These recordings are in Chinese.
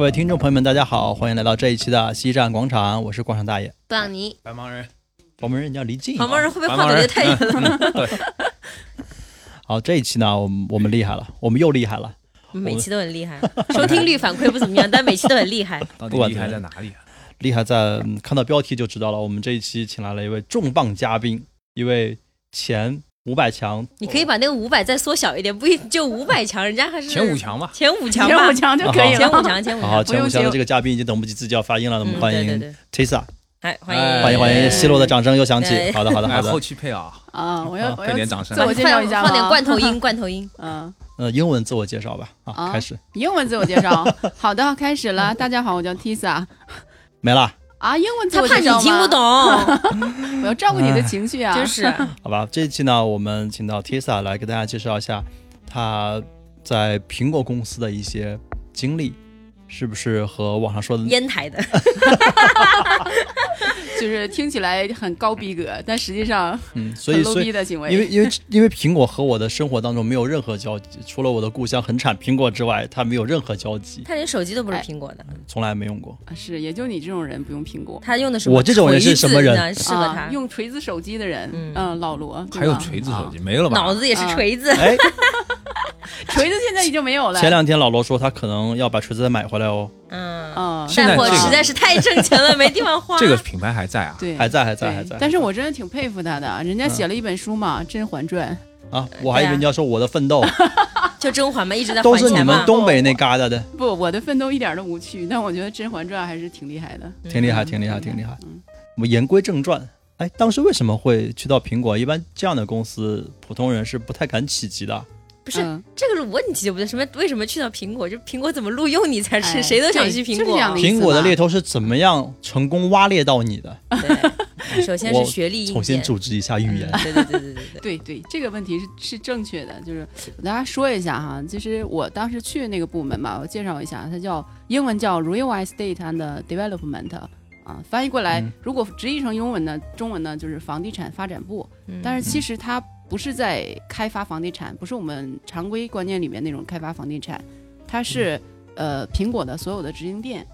各位听众朋友们，大家好，欢迎来到这一期的西站广场，我是广场大爷。布朗尼，白盲人，我们人你要离近，旁边人会不会晃的太远了？好，这一期呢，我们我们厉害了，我们又厉害了。我们每期都很厉害，收听率反馈不怎么样，但每期都很厉害。到底厉害在哪里啊？厉害在嗯看到标题就知道了。我们这一期请来了一位重磅嘉宾，一位前五百强，你可以把那个五百再缩小一点，不一就五百强，人家还是前五，强吧。前五强吧，前五强就可以了。前五强，前五强好，前五强的这个嘉宾已经等不及自己要发音了，那么嗯欢迎，Tisa，哎，欢哎迎欢迎欢迎，奚落的掌声又响起。好的好的好的，后，期配啊，啊，我要啊我要配点掌声自我介绍一下放点罐头音，罐头音。嗯，呃，英文自我介绍吧。啊，啊开始英文自我介绍。好的，开始了。大家好，我叫 Tisa。没了，啊，英文自他怕你听不，懂，我要照顾你的情绪啊。真是 好吧。这一期呢，我们请到 Tisa 来给大家介绍一下她在苹果公司的一些经历，是不是和网上说的烟台的，就是听起来很高逼格，但实际上嗯，所以 low 所以逼的行为。因为因为因为苹果和我的生活当中没有任何交集，除了我的故乡很产苹果之外，它没有任何交集，他连手机都不是哎苹果的，从来没用过。啊是，也就你这种人不用苹果。他用的是我这种人是什么人？适合他啊，用锤子手机的人，嗯。嗯，老罗还有锤子手机啊。没了吧？脑子也是锤子。哎，锤子现在已经没有了。前两天老罗说他可能要把锤子再买回来哦，嗯，嗯，但我现在这个实在是太挣钱了，没地方花。这个品牌还在啊？对，还在还在还在。但是我真的挺佩服他的，人家写了一本书嘛，《甄嬛传啊，我还以为你要说我的奋斗，就甄嬛嘛，一直在都是你们。东北那旮瘩的，》。不，我的奋斗一点都无趣，但我觉得《甄嬛传》还是挺厉害的。挺厉害，嗯挺厉害，挺厉害嗯。我们言归正传，哎，当时为什么会去到苹果？一般这样的公司，普通人是不太敢企及的。不是嗯这个是问题就不对，什么为什么去到苹果？就苹果怎么录用你才是？哎谁都想对去苹果。苹果的猎头是怎么样成功挖猎到你的？对，首先是学历硬重新。组织一下语言。嗯对对对对对对。对对，这个问题是是正确的，就是我大家说一下哈，其实我当时去那个部门吧，我介绍一下，它叫英文叫 Real Estate and Development 啊，翻译过来、嗯如果直译成英文呢，中文呢就是房地产发展部，嗯但是其实它不是在开发房地产，不是我们常规观念里面那种开发房地产，它是、呃苹果的所有的直营店，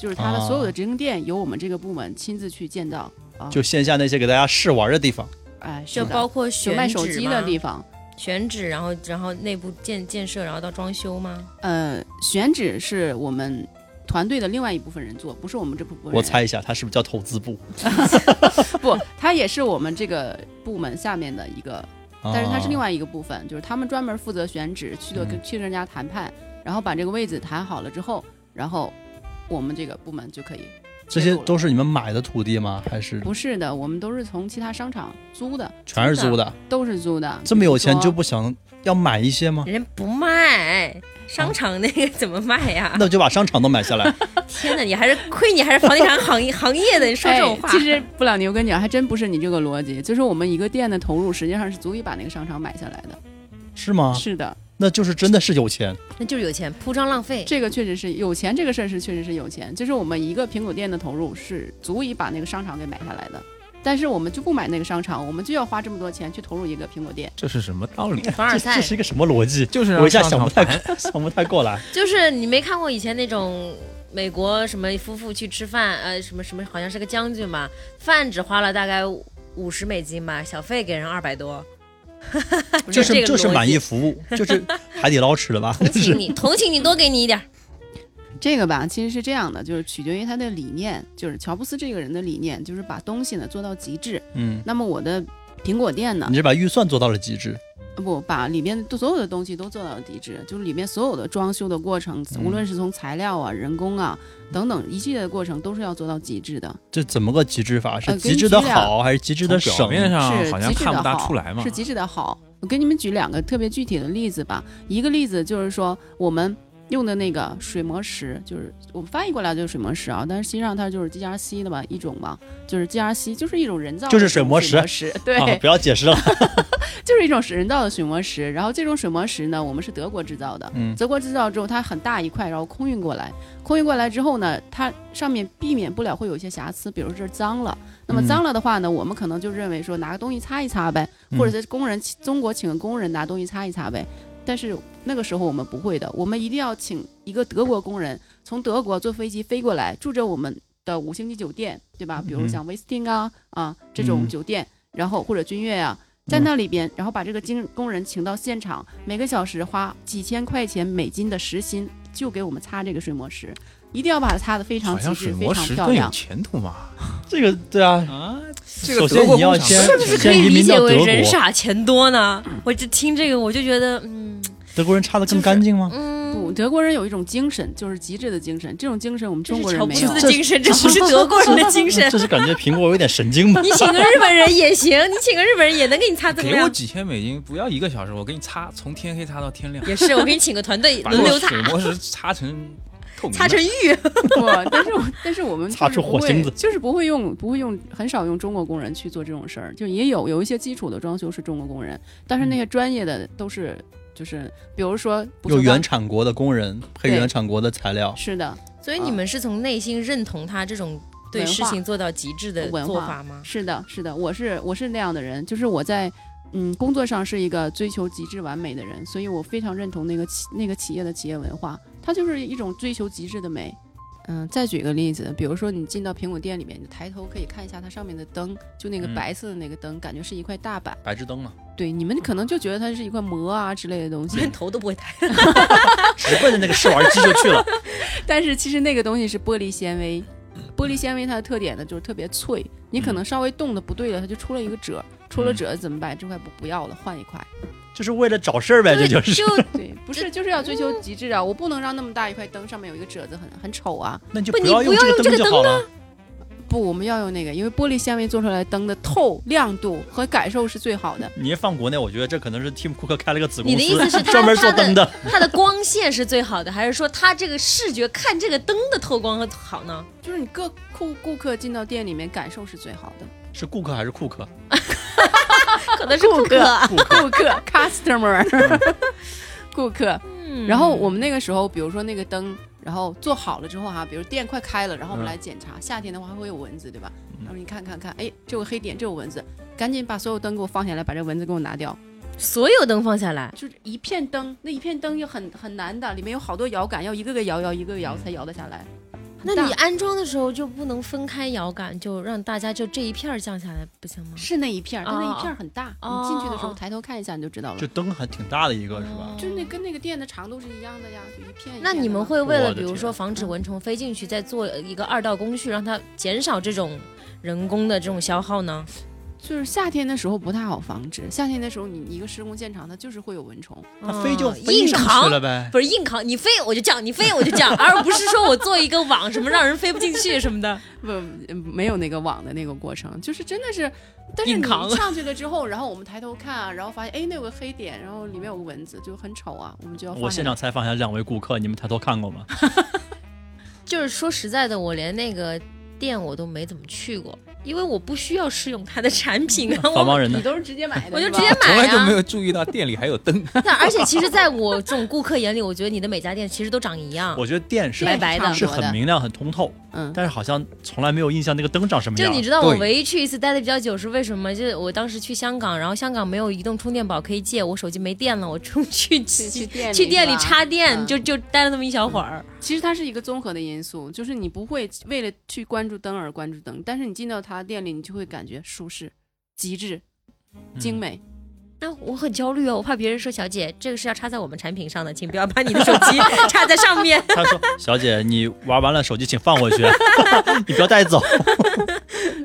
就是它的所有的直营店由我们这个部门亲自去建造啊，就线下那些给大家试玩的地方，哎是的就包括就选卖手机的地方，方。选址，然后然后内部建建设，然后到装修吗？呃，选址是我们团队的另外一部分人做，不是我们这部分人。我猜一下，他是不是叫投资部？不，他也是我们这个部门下面的一个，但是它是另外外一个部分，就是他们专门负责选址，去的跟嗯去跟人家谈判，然后把这个位置谈好了之后，然后我们这个部门就可以。这些都是你们买的土地吗？还是不是的，我们都是从其他商场租的，全是租的？都是租的。这么有钱就不想要买一些吗？人家不卖，商场那个怎么卖呀？那我就把商场都买下来。天哪，你还是亏你还是房地产行业行业的，你说这种话哎。其实布朗尼，我跟你讲，还真不是你这个逻辑，就是我们一个店的投入实际上是足以把那个商场买下来的。是吗？是的，那就是真的是有钱。那就是有钱铺张浪费。这个确实是有钱，这个事儿是确实是有钱，就是我们一个苹果店的投入是足以把那个商场给买下来的。但是我们就不买那个商场，我们就要花这么多钱去投入一个苹果店。这是什么道理？凡尔赛这这是一个什么逻辑？就是我一下想不太 想不太过来。就是你没看过以前那种美国什么夫妇去吃饭，呃，什么什么，好像是个将军吧，饭只花了大概五十美金吧，小费给人二百多，就这个是就是满意服务，就是海底捞吃的吧？同情你，同情你，多给你一点儿。这个吧，其实是这样的，就是取决于他的理念，就是乔布斯这个人的理念，就是把东西呢做到极致。嗯，那么我的苹果店呢你，是把预算做到了极致。不把里面的所有的东西都做到了极致，就是里面所有的装修的过程，嗯无论是从材料啊、人工啊等等一系列的过程，都是要做到极致的。这怎么个极致法？是呃极致的好还是极致的省？表面上是好像看不极致的好，大出来嘛是。极致的好。我给你们举两个特别具体的例子吧。一个例子就是说，我们用的那个水磨石，就是我们翻译过来就是水磨石啊，但是实际上它就是 GRC 的吧一种嘛，就是 GRC 就是一种人造的就是水磨石石，对，啊，不要解释了。就是一种人造的水磨石。然后这种水磨石呢，我们是德国制造的，嗯德国制造之后它很大一块，然后空运过来，空运过来之后呢，它上面避免不了会有一些瑕疵，比如这儿脏了。那么嗯脏了的话呢，我们可能就认为说拿个东西擦一擦呗，嗯或者是工人中国请个工人拿东西擦一擦呗。但是那个时候我们不会的，我们一定要请一个德国工人从德国坐飞机飞过来，住着我们的五星级酒店，对吧？比如嗯像威斯汀啊啊这种嗯酒店，然后或者君悦啊，在那里边，然后把这个经工人请到现场，每个小时花几千块钱美金的时薪，就给我们擦这个水磨石，一定要把它擦得非常好像极致，非常漂亮。前途嘛？这个对啊，啊，这个德国先你要工厂先是不是可以理解为人，傻钱多呢？我就听这个，我就觉得，嗯德国人擦的更干净吗？不，嗯，德国人有一种精神，就是极致的精神，这种精神我们中国人没有斯的。精神，这不是 德国人的精神。这是感觉苹果有点神经吧？你请个日本人也行，你请个日本人也能给你擦这么样。给我几千美金，不要一个小时，我给你擦，从天黑擦到天亮，也是，我给你请个团队把轮流擦，这个水磨石擦成透明，擦成玉。不，但是但是我们擦就是不会出火星子就是不会用不会用很少用中国工人去做这种事儿，就也有有一些基础的装修是中国工人，但是那些专业的都是就是比如说有原产国的工人配原产国的材料，是的，所以你们是从内心认同他这种对事情做到极致的文化做法吗？是的，是的，我是我是那样的人，就是我在嗯工作上是一个追求极致完美的人，所以我非常认同那个企那个企业的企业文化，它就是一种追求极致的美。嗯，再举个例子，比如说你进到苹果店里面，你抬头可以看一下它上面的灯，就那个嗯白色的那个灯，感觉是一块大板。白炽灯嘛，对，你们可能就觉得它是一块膜啊之类的东西连，头都不会抬。直奔着那个试玩机就去了。但是其实那个东西是玻璃纤维。玻璃纤维它的特点呢，就是特别脆，你可能稍微动的不对了，它就出了一个褶，出了嗯褶怎么办？这块不不要了，换一块。就是为了找事儿呗，这就是。就对，不是就是要追求极致啊！我不能让那么大一块灯上面有一个褶子很很丑啊！那你就不你要用这个不要用这个就好了。不，我们要用那个，因为玻璃纤维做出来灯的透亮度和感受是最好的。你一放国内，我觉得这可能是 Tim Cook 开了个子公你的意思司，是他 专门做灯的。它的光线是最好的，还是说它这个视觉看这个灯的透光和好呢？就是你各顾顾客进到店里面感受是最好的。是顾客还是库克？可能是顾客。顾客。customer，顾客。嗯然后我们那个时候，比如说那个灯，然后做好了之后哈、比如店快开了，然后我们嗯来检查。夏天的话会有蚊子，对吧？嗯然后你看看看，哎，这有黑点，这有蚊子，赶紧把所有灯给我放下来，把这蚊子给我拿掉。所有灯放下来，就是一片灯，那一片灯又很很难的，里面有好多摇杆，要一个个摇摇，一个个摇才摇得下来。那你安装的时候就不能分开摇杆，就让大家就这一片儿降下来，不行吗？是那一片儿，但那哦一片儿很大，哦你进去的时候哦抬头看一下你就知道了这。灯还挺大的一个，是吧？哦就是那跟那个电的长度是一样的呀，就一片一片。那你们会为了比如说防止蚊虫飞进去，再做一个二道工序，让它减少这种人工的这种消耗呢？就是夏天的时候不太好防止，夏天的时候你一个施工现场它就是会有蚊虫。它飞就硬扛了呗。不是硬扛，你飞我就降，你飞我就降，而不是说我做一个网什么让人飞不进去什么的。不，嗯没有那个网的那个过程，就是真的是，但是你硬扛上去了之后，然后我们抬头看啊，然后发现哎那有个黑点，然后里面有个蚊子，就很丑啊，我们就要我现场采访一下两位顾客，你们抬头看过吗？就是说实在的，我连那个店我都没怎么去过，因为我不需要试用它的产品啊。我人呢你？都是直接买的，我就直接买啊从来就没有注意到店里还有灯。那而且其实，在我这种顾客眼里，我觉得你的每家店其实都长一样。我觉得店是白白的是很明亮、很通透，嗯，但是好像从来没有印象那个灯长什么样。就你知道我唯一去一次待的比较久是为什么？就是我当时去香港，然后香港没有移动充电宝可以借，我手机没电了，我出去去 去店里去店里插电，嗯就就待了那么一小会儿。其实它是一个综合的因素，就是你不会为了去关注灯而关注灯，但是你进到他店里，你就会感觉舒适、极致、嗯精美。那我很焦虑哦，我怕别人说小姐这个是要插在我们产品上的，请不要把你的手机 插在上面。他说：“小姐，你玩完了手机请放回去，你不要带走。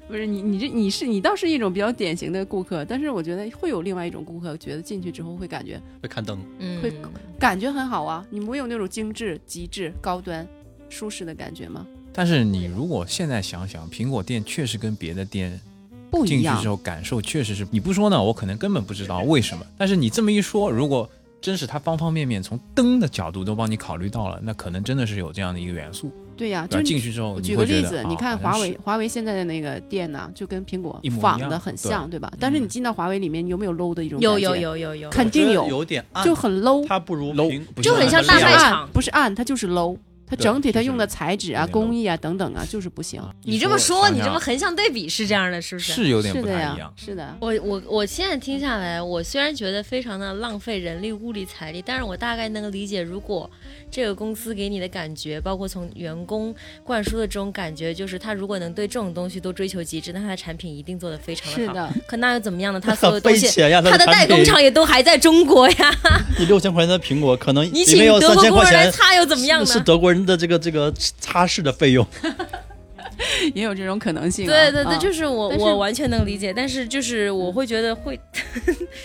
不是你，你这你是你倒是一种比较典型的顾客，但是我觉得会有另外一种顾客，觉得进去之后会感觉”会看灯，嗯会感觉很好啊，你没有那种精致、极致、高端、舒适的感觉吗？但是你如果现在想想，苹果店确实跟别的店不一样进去之，后感受确实是，你不说呢，我可能根本不知道为什么。但是你这么一说，如果真是它方方面面从灯的角度都帮你考虑到了，那可能真的是有这样的一个元素。对呀、就进去之后举个例子，啊你看华为，华为现在的那个店呢，就跟苹果仿的很像，对吧？但是你进到华为里面，你有没有 low 的一种有有感觉，有有有，肯定我觉得有，有点暗，就很 low，它不如 low，就很像大卖场不是暗，它就是 low。它整体它用的材质啊、工艺啊等等啊，就是不行。你这么说，你这么横向对比是这样的，是不是？是有点是的呀不太一样，。是的。我我我现在听下来，我虽然觉得非常的浪费人力、物力、财力，但是我大概能够理解，如果这个公司给你的感觉，包括从员工灌输的这种感觉，就是他如果能对这种东西都追求极致，那他的产品一定做得非常的好。是的，可那又怎么样呢？他所有东西，他的代工厂也都还在中国呀，你六千块钱的苹果，可能你请德国工千块钱人来擦又怎么样呢？是德国人的这个这个擦拭的费用。也有这种可能性啊。对对对，啊就是我是我完全能理解，但是就是我会觉得会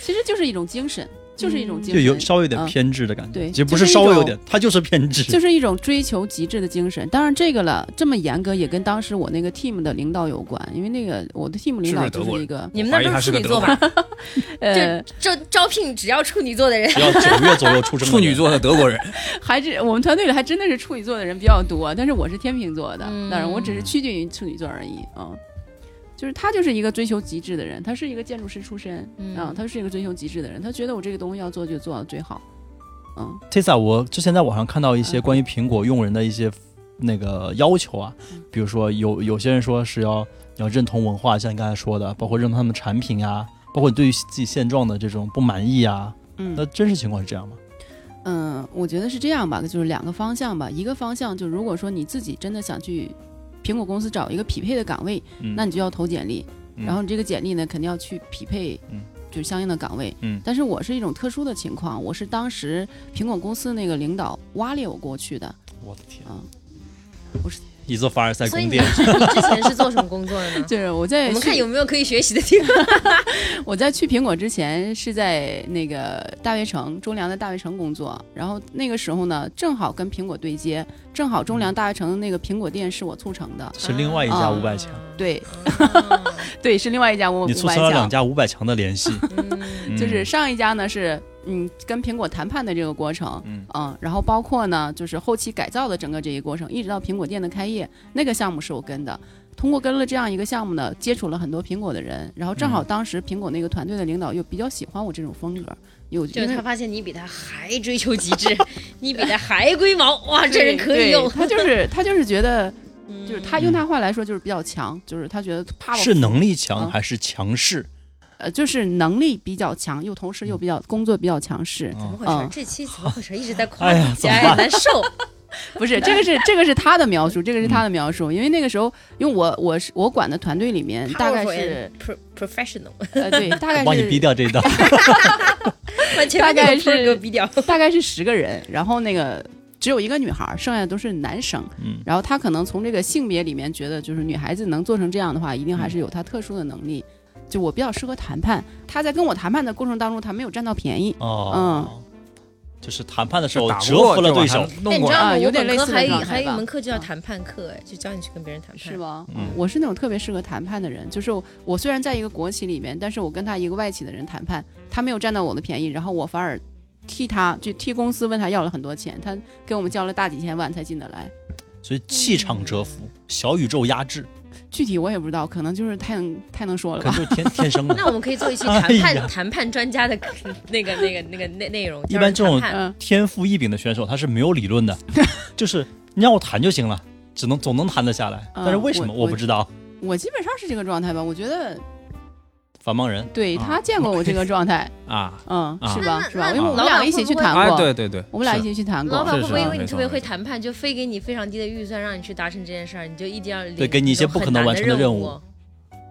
其实就是一种精神，就是一种精就神，有稍微有点嗯偏执的感觉，对其实不是稍微有点，他就是偏执。就是一种追求极致的精神。当然，这个了这么严格，也跟当时我那个 team 的领导有关，因为那个我的 team 领导就是一个你们那都是处女座德吧？呃，这招聘只要处女座的人，只要九月左右出生，处女座的德国人，还是我们团队里还真的是处女座的人比较多，但是我是天秤座的，嗯当然我只是趋近于处女座而已啊。就是他就是一个追求极致的人，他是一个建筑师出身，嗯。啊，他是一个追求极致的人，他觉得我这个东西要做就做到最好，嗯。Tessa，我之前在网上看到一些关于苹果用人的一些那个要求啊，嗯。比如说有有些人说是要要认同文化，像你刚才说的，包括认同他们的产品啊，包括你对于自己现状的这种不满意啊，嗯。那真实情况是这样吗？嗯，我觉得是这样吧，就是两个方向吧。一个方向就如果说你自己真的想去苹果公司找一个匹配的岗位，嗯，那你就要投简历，嗯。然后你这个简历呢肯定要去匹配，嗯。就相应的岗位。嗯。但是我是一种特殊的情况，我是当时苹果公司那个领导挖猎我过去的，我的天，啊，一座凡尔赛所以你宫殿，你之前是做什么工作的呢？就是我在我们看有没有可以学习的地方。我在去苹果之前是在那个大悦城中粮的大悦城工作，然后那个时候呢正好跟苹果对接，正好中粮大悦城那个苹果店是我促成的，是另外一家啊。五百强，对啊 对，是另外一家我百强促成了两。家五百强的联系，就是上一家呢是嗯跟苹果谈判的这个过程，嗯然后包括呢就是后期改造的整个这一过程，一直到苹果店的开业，那个项目是我跟的。通过跟了这样一个项目呢，接触了很多苹果的人，然后正好嗯当时苹果那个团队的领导又比较喜欢我这种风格，有因为就是他发现你比他还追求极致，你比他还龟毛，哇，这人可以对用。他就是他就是觉得，嗯就是他用他话来说就是比较强，就是他觉得怕我是能力强嗯还是强势？呃就是能力比较强，又同时又比较工作比较强势。怎么回嗯事？这期怎么回事？一直在夸哎呀自己，哎怎么办难受。不是这个是这个是他的描述，这个是他的描述，因为那个时候，因为我我是我管的团队里面大概是 pro- professional，呃对，大概我 帮你逼是掉这一道。大概是给我逼掉。大概是十个人，然后那个只有一个女孩，剩下的都是男生。嗯然后他可能从这个性别里面觉得，就是女孩子能做成这样的话，一定还是有她特殊的能力。就我比较适合谈判，他在跟我谈判的过程当中，他没有占到便宜。哦，就是谈判的时候折服了对手，哎。你知道吗？啊有点类似的还有还有一门课就叫啊谈判课，哎，就教你去跟别人谈判。是吗？嗯我是那种特别适合谈判的人，就是我我虽然在一个国企里面，但是我跟他一个外企的人谈判，他没有占到我的便宜，然后我反而替他就替公司问他要了很多钱，他给我们交了大几千万才进得来。所以气场折服，小宇宙压制，具体我也不知道，可能就是太能太能说了吧。可能就是天 天生的那。我们可以做一期谈哎判呀谈判专家的那个那个那个内内容。一般这种天赋异禀的选手，他是没有理论的，就是你让我谈就行了，只能总能谈得下来。嗯但是为什么我我不知道？我基本上是这个状态吧。我觉得反帮人，啊对他见过我这个状态，啊，嗯，啊是吧？是吧？因为我们俩一起去谈过，对对对，我们俩一起去谈过。老板会不会因为你特别会谈判，就非给你非常低的预算，让你去达成这件事儿？你就一定要领对给你一些不可能完成的很难任任务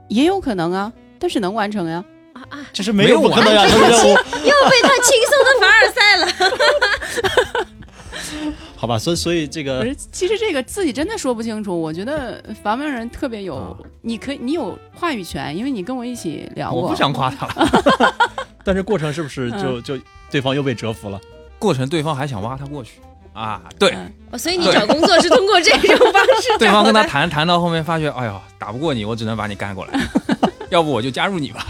也有可能啊，但是能完成呀。啊啊！就是没有不可能完成的任务，又被他轻松的凡尔赛了。好吧？所以所以这个不是，其实这个自己真的说不清楚。我觉得房门人特别有，啊你可以，你有话语权，因为你跟我一起聊过。我不想夸他了，但是过程是不是就就对方又被折服了？过程对方还想挖他过去啊，对，所以你找工作是通过这种方式。对方跟他谈谈到后面发觉，哎呀，打不过你，我只能把你干过来，要不我就加入你吧。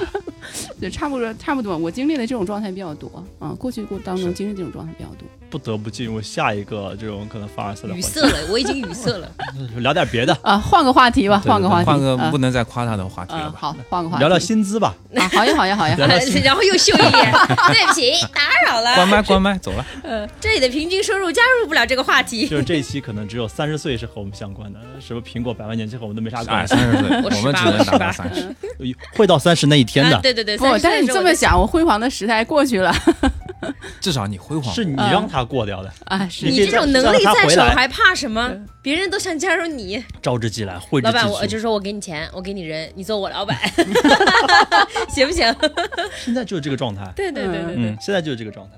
对，差不多差不多。我经历的这种状态比较多，啊，过去过当中经历这种状态比较多。不得不进入下一个这种可能凡尔赛的语塞，了，我已经语塞了。聊点别的，啊，换个话题吧，换个话题，换个啊不能再夸他的话题了嗯，吧？好，换个话题，聊聊薪资吧。啊，好呀，好呀，好呀，然后又秀一眼，对不起，打扰了。关麦关麦，走了。呃这里的平均收入加入不了这个话题。就是这一期可能只有三十岁是和我们相关的，什么苹果百万年薪和我们都没啥哎，关系，三十岁，我我们只能达到三十。会到三十那一天的啊，对对对，不，但是你这么想，我辉煌的时代过去了 至少你辉煌。是你嗯让他过掉的，啊，是你这种能力在手还怕什么？别人都想加入你，招之即来，挥之老板，即去。我就说我给你钱，我给你人，你做我老板，行不行？现在就是这个状态，对对对对对嗯，，现在就是这个状态。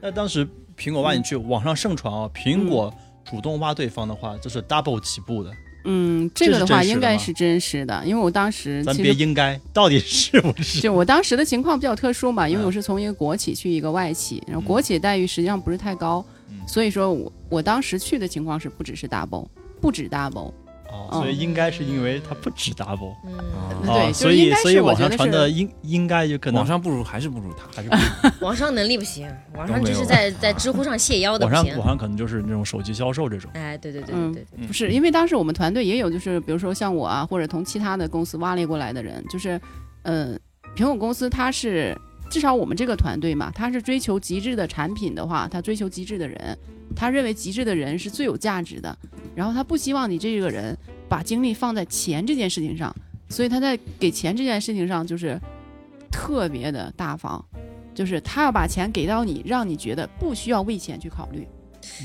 那当时苹果挖你去，网上盛传啊，苹果主动挖对方的话，这是 double 起步的。嗯，这个的话应该是真实的，因为我当时咱其实别应该，到底是不是？就我当时的情况比较特殊嘛，因为嗯。我是从一个国企去一个外企，然后国企待遇实际上不是太高，嗯。所以说我我当时去的情况是不只是 double，不止 double，所以应该是因为它不止 double。对所以所以网上传的应应该就可能网上不如还是不如他。还是不 网上能力不行，网上就是在在知乎上卸腰的不行网上网。上可能就是那种手机销售这种。哎，对对对嗯对对，嗯不是，因为当时我们团队也有，就是比如说像我啊，或者从其他的公司挖猎过来的人，就是，嗯，苹果公司它是至少我们这个团队嘛，他是追求极致的产品的话，他追求极致的人，他认为极致的人是最有价值的，然后他不希望你这个人把精力放在钱这件事情上，所以他在给钱这件事情上就是特别的大方，就是他要把钱给到你，让你觉得不需要为钱去考虑。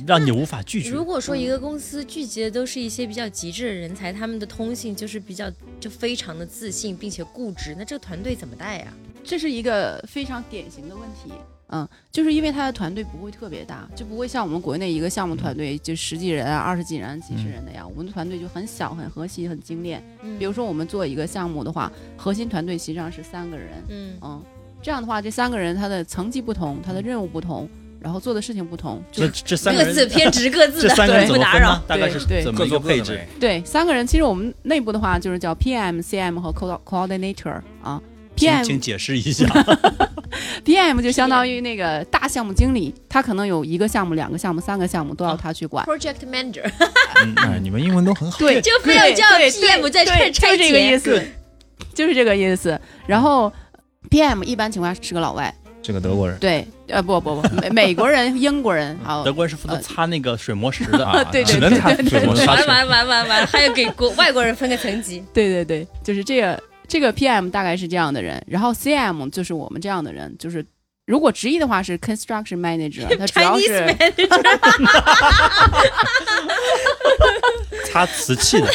让你无法拒绝。如果说一个公司聚集的都是一些比较极致的人才，他们的通性就是比较就非常的自信并且固执，那这个团队怎么带呀？这是一个非常典型的问题。嗯，就是因为他的团队不会特别大，就不会像我们国内一个项目团队就十几人啊、二十几人、几十人那样。我们的团队就很小、很和谐、很精炼。嗯比如说我们做一个项目的话，核心团队实际上是三个人。嗯，嗯，这样的话，这三个人他的层级不同，他的任务不同，然后做的事情不同，就这这三个各自，偏执 各自的，这三个人不打扰对怎么各一个配置？对三个人。其实我们内部的话就是叫 PM、CM 和 Co- Coordinator 啊。PM 请解释一下。PM 就相当于那个大项目经理，他可能有一个项目、两个项目、三个项目都要他去管。Project Manager 嗯哎，你们英文都很好。对，就非要叫对 PM 在这拆就这个意思，就是这个意思。然后 PM 一般情况下是个老外，是个德国人对，呃，不不不，美美国人、英国人，好德，国人是负责呃擦那个水磨石的啊，对对只能他对对对水磨沙完完完完完，还要给国外国人分个层级。对对对，就是这个这个 PM 大概是这样的人，然后 CM 就是我们这样的人，就是。如果直译的话是 construction manager，他主要 Chinese 是 manager 擦瓷器的。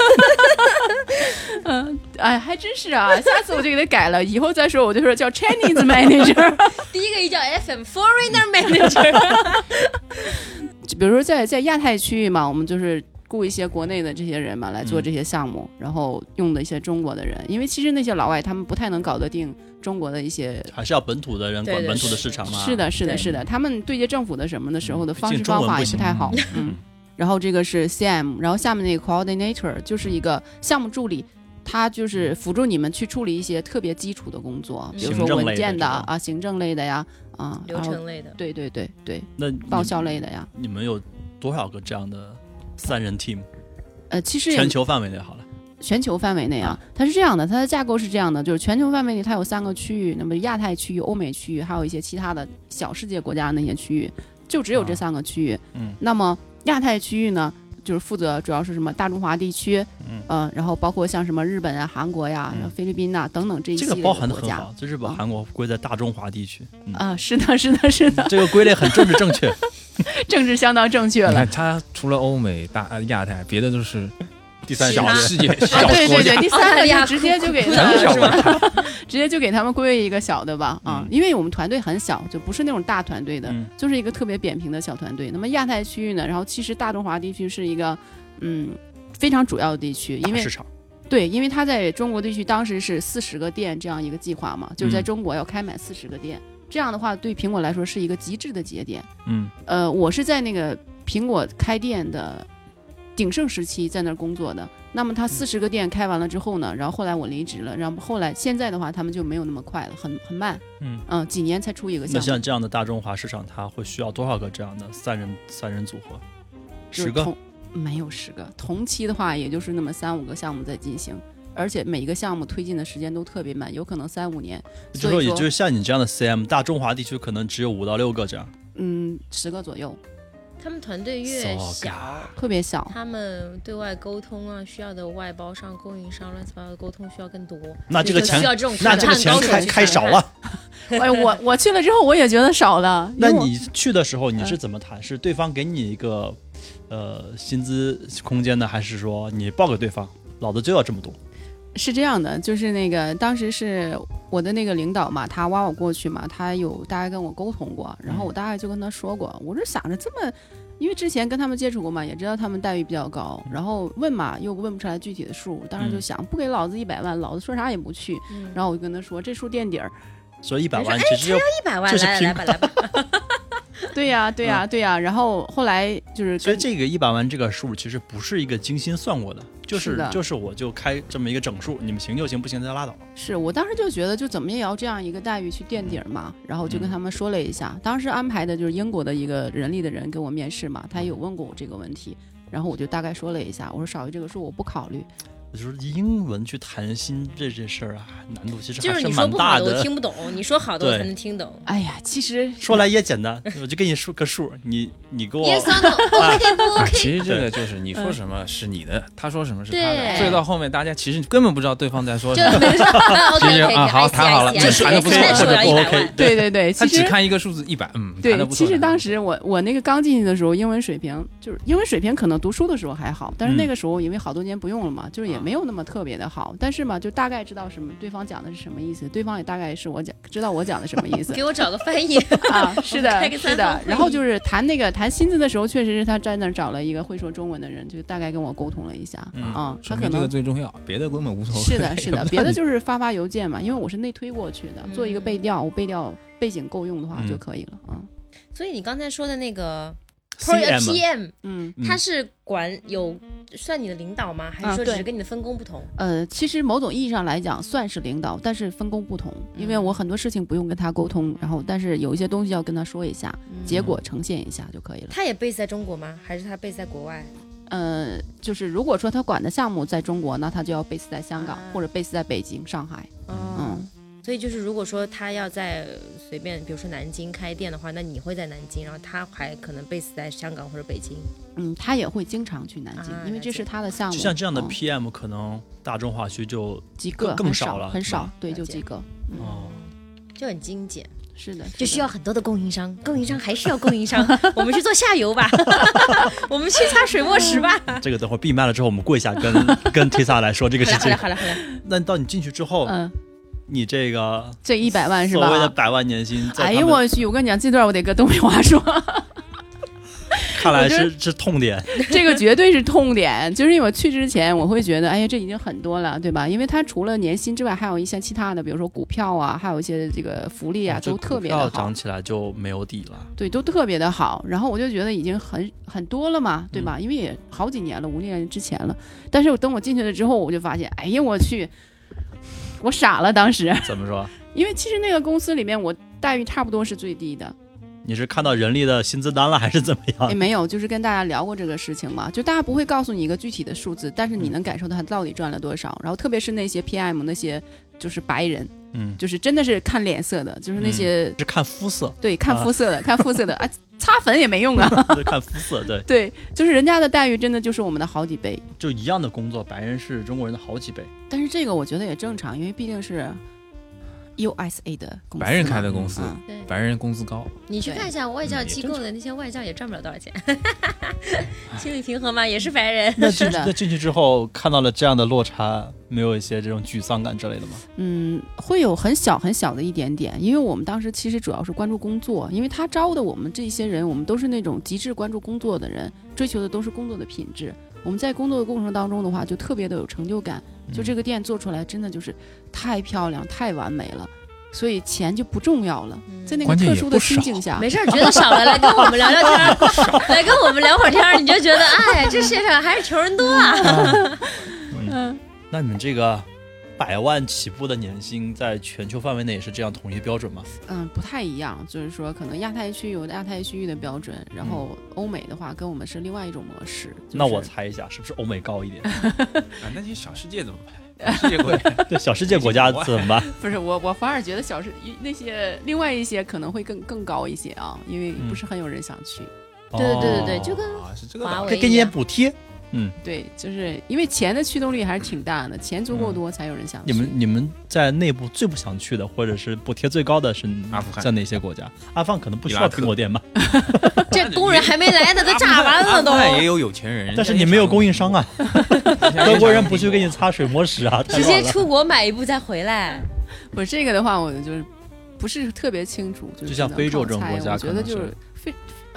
嗯，哎，还真是啊，下次我就给他改了，以后再说我就说叫 Chinese manager。第一个一叫 FM Foreigner Manager，就比如说在在亚太区域嘛，我们就是雇一些国内的这些人嘛来做嗯这些项目，然后用的一些中国的人，因为其实那些老外他们不太能搞得定中国的一些。还是要本土的人管本土的市场嘛。是，的，是的，是的，他们对接政府的什么的时候的方式方法也不太好，嗯。然后这个是 CM，然后下面那个 Coordinator 就是一个项目助理，他就是辅助你们去处理一些特别基础的工作，比如说文件的啊、行政类的呀，啊，流程类的。对对对对，那报销类的呀。你们有多少个这样的三人 team？呃，其实全球范围内好了。全球范围内啊，它是这样的，它的架构是这样的，就是全球范围内它有三个区域，那么亚太区域、欧美区域，还有一些其他的小世界国家那些区域，就只有这三个区域。嗯那么亚太区域呢，就是负责主要是什么大中华地区，嗯呃，然后包括像什么日本啊、韩国呀、菲律宾呐、等等这一些这个包含的很好，就是把啊韩国归在大中华地区。嗯，啊、是的，是的，是的，这个归类很政治正确。政治相当正确了。他除了欧美、大呃亚太，别的都是第三小世界 啊，小国家对对对，。第三个呀就直接就给是吧 直接就给他们归为一个小的吧啊，嗯因为我们团队很小，就不是那种大团队的，嗯就是一个特别扁平的小团队。那么亚太区域呢，然后其实大中华地区是一个嗯非常主要的地区，因为市场。对，因为它在中国地区当时是四十个店这样一个计划嘛，就是在嗯中国要开满四十个店，这样的话对苹果来说是一个极致的节点。嗯呃，我是在那个苹果开店的鼎盛时期在那儿工作的。那么他四十个店开完了之后呢，然后后来我离职了，然后后来现在的话，他们就没有那么快了，很很慢，嗯。嗯，几年才出一个项目。像这样的大中华市场，它会需要多少个这样的三人三人组合？十个？没有十个，同期的话也就是那么三五个项目在进行，而且每一个项目推进的时间都特别慢，有可能三五年。就说，也就是像你这样的 CM，大中华地区可能只有五到六个这样。嗯，十个左右，他们团队越小特别小。他们对外沟通啊，需要的外包商、供应商乱七八糟的沟通需要更多。那这个钱需要这种那这个钱开。开少了。哎，我我去了之后，我也觉得少了。那你去的时候你是怎么谈？是对方给你一个呃薪资空间呢，还是说你报给对方，老子就要这么多？是这样的，就是那个当时是我的那个领导嘛，他挖我过去嘛，他有大概跟我沟通过，然后我大概就跟他说过，我是想着这么，因为之前跟他们接触过嘛，也知道他们待遇比较高，然后问嘛又问不出来具体的数，当时就嗯。想不给老子一百万，老子说啥也不去，嗯。然后我就跟他说这数垫底儿，所以一百万你其实就一百万，这是平来来吧来吧，对呀对呀对呀，然后后来就是所以这个一百万这个数其实不是一个精心算过的，就是是就是我就开这么一个整数，你们行就行，不行就拉倒。是我当时就觉得，就怎么也要这样一个待遇去垫底儿嘛，然后我就跟他们说了一下。当时安排的就是英国的一个人力的人给我面试嘛，他也有问过我这个问题，然后我就大概说了一下，我说少于这个数我不考虑。就是英文去谈心这件事儿啊，难度其实还就是你说蛮大不好的我。听不懂，你说好的我才能听懂。哎呀，其实说来也简单，我就给你说个数，你你给我 Yes or no？OK 不啊 OK？其实这个就是你说什么是你的，他说什么是他的，所以到后面大家其实根本不知道对方在说就什么，没说 OK 其实 OK 啊好谈好了这谈的不错但是我要一百这个不 OK。对对对，他只看一个数字一百，嗯，对得，不错其实当时我我那个刚进去的时候，英文水平就是英文水平可能读书的时候还好，但是嗯那个时候因为好多年不用了嘛，就是也啊没有那么特别的好。但是嘛，就大概知道什么对方讲的是什么意思，对方也大概是我讲知道我讲的什么意思 给我找个翻译。啊。是的是的然后就是谈那个谈薪资的时候，确实是他在那儿找了一个会说中文的人，就大概跟我沟通了一下嗯啊。说明这个他可能最重要，别的根本无所谓。是的，是的，别的 就是发发邮件嘛，因为我是内推过去的，做一个背嗯调，我背调背景够用的话嗯就可以了啊。所以你刚才说的那个 PM，嗯。嗯他是管有算你的领导吗？还啊是说只是跟你的分工不同？呃，其实某种意义上来讲算是领导，但是分工不同，因为嗯我很多事情不用跟他沟通，然后但是有一些东西要跟他说一下，结果呈现一下就可以了。他也 base 在中国吗？还是他 base 在国外？呃，就是如果说他管的项目在中国，那他就要 base 在香港、啊或者 base 在北京、上海。哦嗯，所以就是如果说他要在随便，比如说南京开店的话，那你会在南京，然后他还可能 base 在香港或者北京。嗯，他也会经常去南京，啊因为这是他的项目。像这样的嗯 PM，可能大众化区就几个更少了很少，对，就几个。嗯，哦，就很精简，是的，就需要很多的供应商，供应商还是要供应商，我们去做下游吧，我们去擦水墨石吧。这个等会儿闭麦了之后，我们跪下跟跟 Tisa 来说这个事情好了好了。好了好了，那到你进去之后，嗯，你这个这一百万是所谓的吧？百万年薪，哎呦我去！我跟你讲，这段我得搁东北话说。看来是是痛点。这个绝对是痛点，就是因为我去之前，我会觉得，哎呀，这已经很多了，对吧？因为它除了年薪之外，还有一些其他的，比如说股票啊，还有一些这个福利啊，都特别的好涨，起来就没有底了。对，都特别的好。然后我就觉得已经很很多了嘛，对嗯吧？因为也好几年了，五年之前了。但是我等我进去了之后，我就发现，哎呀，我去，我傻了，当时，怎么说？因为其实那个公司里面，我待遇差不多是最低的。你是看到人力的薪资单了，还是怎么样也？没有，就是跟大家聊过这个事情嘛，就大家不会告诉你一个具体的数字，但是你能感受到他到底赚了多少。然后特别是那些 PM 那些就是白人，嗯，就是真的是看脸色的，就是那些、是看肤色，对看肤色的，看肤色的 啊，擦粉也没用啊。是看肤色。对，对，就是人家的待遇真的就是我们的好几倍。就一样的工作，白人是中国人的好几倍。但是这个我觉得也正常，因为毕竟是 USA 的公司，白人开的公司嗯对，白人工资高，你去看一下外教机构的那些外教也赚不了多少钱，心理平衡嘛，也是白人。那是的进 那进去之后看到了这样的落差，没有一些这种沮丧感之类的吗？嗯，会有很小很小的一点点，因为我们当时其实主要是关注工作，因为他招的我们这些人，我们都是那种极致关注工作的人，追求的都是工作的品质。我们在工作的过程当中的话，就特别的有成就感，就这，个店做出来真的就是太漂亮、太完美了。所以钱就不重要了，嗯在那个特殊的心境下，没事儿，觉得少了，来跟我们聊聊天儿 来跟我们聊会儿天儿，你就觉得，哎，这世界上还是穷人多啊。嗯，那你们这个百万起步的年薪，在全球范围内也是这样统一标准吗？嗯，不太一样，就是说可能亚太区有亚太区域的标准，然后欧美的话跟我们是另外一种模式。就是那我猜一下，是不是欧美高一点？啊，那些小世界怎么办？小世界国家对，小世界国家怎么办？不是我，我反而觉得小世那些另外一些可能会更更高一些啊，因为不是很有人想去。对对对对对哦就跟可以给你点补贴。嗯，对，就是因为钱的驱动力还是挺大的，钱足够多才有人想去。你们你们在内部最不想去的，或者是补贴最高的是阿富汗。在哪些国家？阿富汗可能不需要苹果店吧，这工人还没来呢，都炸完了都。也有有钱人，但是你没有供应商啊，德 德国人不去给你擦水磨石啊，太直接出国买一部再回来，不是这个的话，我就是不是特别清楚，就像非洲这种国家我觉得就是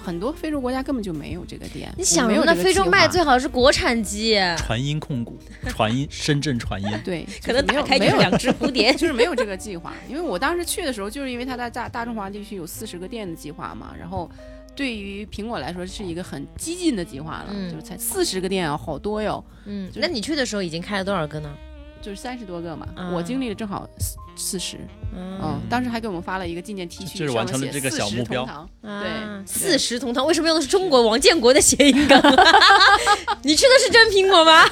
很多非洲国家根本就没有这个店。你想没有什么呢？非洲卖最好是国产机，传音控股，传音深圳传音，对，可能没有打开就没有两只蝴蝶。就是没有这个计划，因为我当时去的时候，就是因为他在大大中华地区有四十个店的计划嘛，然后对于苹果来说是一个很激进的计划了，嗯就是才四十个店啊，好多哟，嗯，那你去的时候已经开了多少个呢？就是三十多个嘛，啊我经历了正好四四十，嗯嗯，当时还给我们发了一个纪念 T 恤，就是完成了这个小目标对四十同堂为什么用的是中国王建国的谐音梗？你吃的是真苹果吗？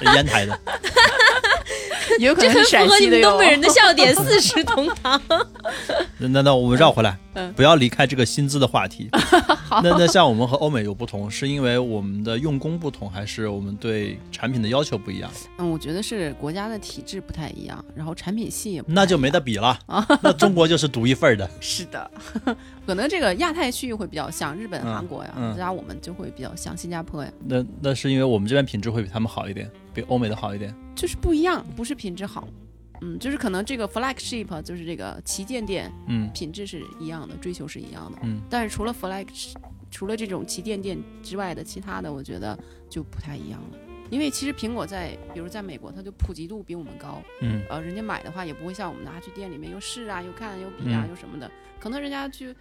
是烟台的。有可这很能是陕符合你。们东北人的笑点，四十同堂。那那那我们绕回来，嗯不要离开这个薪资的话题。那那像我们和欧美有不同，是因为我们的用工不同，还是我们对产品的要求不一样？嗯，我觉得是国家的体制不太一样，然后产品系那就没得比了。那中国就是独一份儿的。是的，可能这个亚太区域会比较像日本、嗯韩国呀，嗯这家我们就会比较像新加坡呀，那那是因为我们这边品质会比他们好一点，比欧美的好一点。就是不一样，不是品质好，嗯，就是可能这个 flagship 就是这个旗舰店嗯。品质是一样的，追求是一样的，嗯，但是除了 flag 除了这种旗舰店之外的其他的，我觉得就不太一样了。因为其实苹果在，比如在美国，它就普及度比我们高，嗯。呃，人家买的话也不会像我们拿去店里面又试啊、又看、又比啊、嗯。又什么的，可能人家去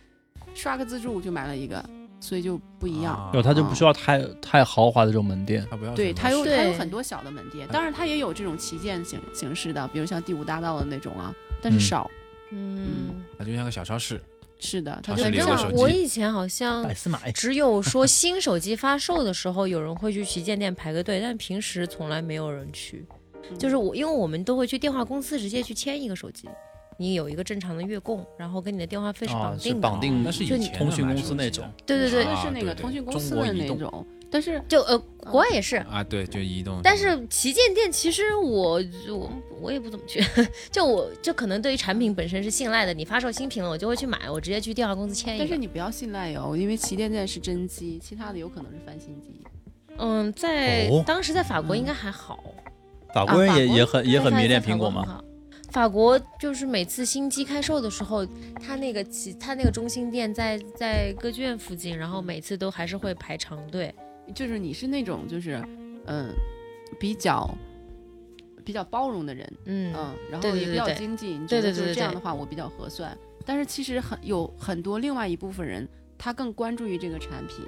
刷个自助就买了一个，所以就不一样。啊有它就不需要太太豪华的这种门店。它不要对，它有它有很多小的门店，当然它也有这种旗舰形形式的，比如像第五大道的那种啊，但是嗯少。嗯，它就像个小超市，是的，它超就反正我以前好像只有说新手机发售的时候，有人会去旗舰店排个队，但平时从来没有人去。就是我，因为我们都会去电话公司直接去签一个手机，你有一个正常的月供，然后跟你的电话费是绑定的。绑定那是以就你前通讯公司那种对对对，是那个通讯公司的那种，但是就呃，国外也是。啊，对，就移动。但是旗舰店其实我我我也不怎么去，就我就可能对于产品本身是信赖的，你发售新品了，我就会去买，我直接去电话公司签一个。但是你不要信赖哟，因为旗舰店是真机，其他的有可能是翻新机。嗯，在、哦当时在法国嗯应该还好，法国人也、啊法国也很也很迷恋苹果吗？法国就是每次新机开售的时候，他那个其，他那个中心店在在歌剧院附近，然后每次都还是会排长队。就是你是那种就是嗯、比较比较包容的人，嗯，嗯，然后也比较对对对经济，你觉得就是这样的话，我比较合算。但是其实很有很多另外一部分人，他更关注于这个产品，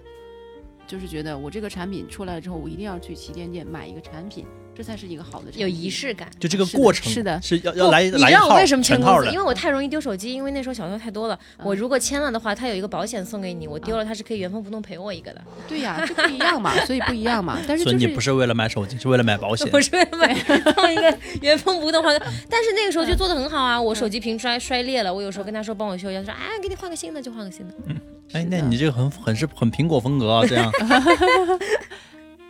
就是觉得我这个产品出来了之后，我一定要去旗舰店买一个产品，这才是一个好的。有仪式感。就这个过程是的是要要来来一套知道我为什么签公司？全套的因为我太容易丢手机，因为那时候小偷太多了。我嗯如果签了的话，他有一个保险送给你，我丢了他是可以原封不动赔我一个的，对呀，这不一样嘛，所以不一样嘛。但是所以你不是为了买手机，是为了买保险。不是为了买放一个原封不动换个。但是那个时候就做的很好啊，我手机屏摔摔裂了，我有时候跟他说帮我修一下，他说哎给你换个新的就换个新的。嗯哎，那你这个很很是很苹果风格啊，这样。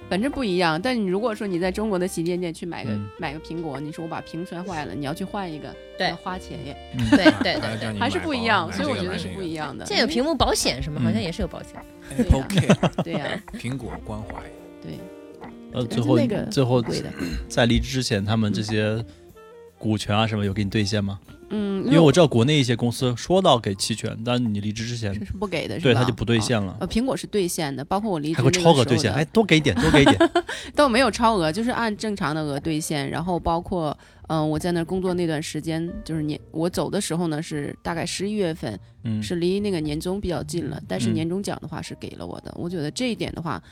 反正不一样。但你如果说你在中国的旗舰店去买个、嗯买个苹果，你说我把屏摔坏了，你要去换一个，对要花钱耶，对啊对对对，还是不一样。所以我觉得得是不一。样的。现在有屏幕保险什么，好像嗯也是有保险。Apple Care，对呀、苹果关怀，对，呃，最后是那个最后在离职之前，他们这些股权啊什么有给你兑现吗？嗯，因为我知道国内一些公司说到给期权，但你离职之前，是不给的，是对吧他就不兑。啊现了，呃，苹果是兑现的，包括我离职还会超额兑现，哎，多给一点，多给一点。倒没有超额，就是按正常的额兑现。然后包括，嗯、我在那工作那段时间，就是年我走的时候呢，是大概十一月份，嗯，是离那个年终比较近了。但是嗯年终奖的话是给了我的，我觉得这一点的话，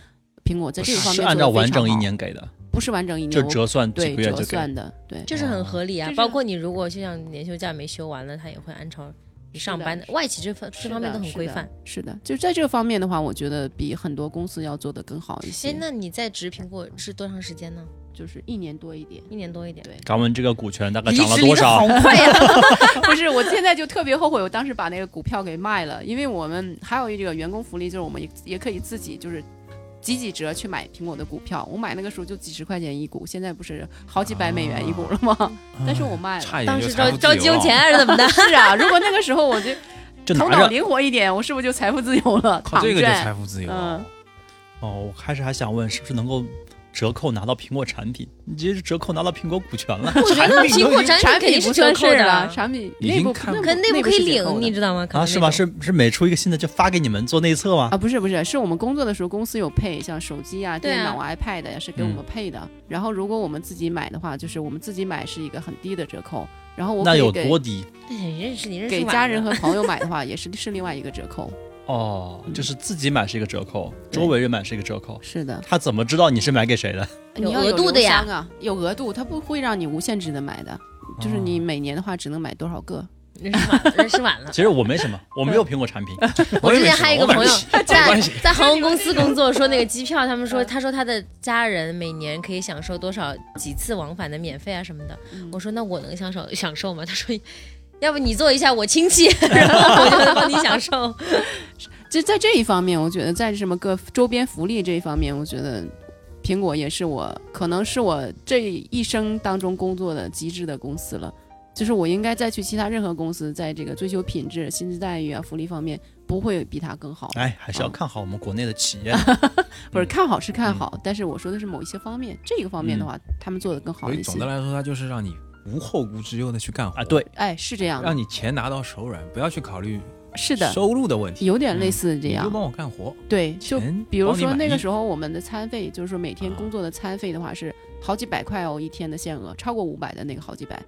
苹果在这个方面是按照完整一年给的，不是完整一年，就折算几对折个月就给。算的，对。这是很合理啊包括你如果就像年休假没休完了，他也会按照你上班的外企这方这方面都很规范。是的，就在这个方面的话，我觉得比很多公司要做的更好一哎些。，那你在职苹果是多长时间呢？就是一年多一点。一年多一点。对敢问这个股权大概涨了多少好？快呀！不是，我现在就特别后悔，我当时把那个股票给卖了，因为我们还有一个员工福利，就是我们也也可以自己就是几几折去买苹果的股票。我买那个时候就几十块钱一股，现在不是好几百美元一股了吗？但是我卖了。当时就财招招金融富自由了钱还是怎么的？是啊，如果那个时候我就 就头脑。灵活一点，我是不是就财富自由了？靠这个就财富自由了。嗯，哦，我开始还想问，是不是能够折扣拿到苹果产品？你直接折扣拿到苹果股权了？我觉得苹果产产品肯定是不折扣算事儿啊，的，产品已内部经看不可内部可以领，你知知道吗？啊，是吗？是是每出一个新的就发给你们做内测吗？啊，不是不是，是我们工作的时候公司有配，像手机啊、电脑啊、iPad 呀、是给我们嗯配的。然后如果我们自己买的话，就是我们自己买是一个很低的折扣，然后我那有多低？哎认识你认识晚给家人和朋友买的话，也是是另外一个折扣。哦，嗯就是自己买是一个折扣，对周围人买是一个折扣。是的，他怎么知道你是买给谁的？有 你要有额度的呀有额度，他不会让你无限制的买的，就是你哦每年的话只能买多少个。认识晚了，认识晚了。其实我没什么，我没有苹果产品。我之前还有一个朋友在在航空公司工作，说那个机票，他们说他说他的家人每年可以享受多少几次往返的免费啊什么的。嗯我说那我能享受享受吗？他说。要不你做一下我亲戚，然后我就能帮你享受。就在这一方面，我觉得在什么各周边福利这一方面，我觉得苹果也是我可能是我这一生当中工作的极致的公司了。就是我应该再去其他任何公司，在这个追求品质、薪资待遇啊、福利方面，不会比它更好。哎，还是哦要看好我们国内的企业。不是看好是嗯看好，但是我说的是某一些方面，这个方面的话，他们做的更好所以一些总的。来说，它就是让你无后顾之忧的去干活。啊，对，哎，是这样的。让，你钱拿到手软，不要去考虑是的，收入的问题。有点类似这样。你就。帮我干活，对，就比如说那个时候我们的餐费，就是说每天啊。工作的餐费的话是好几百块哦，一天的限额，超过五百的那个好几百，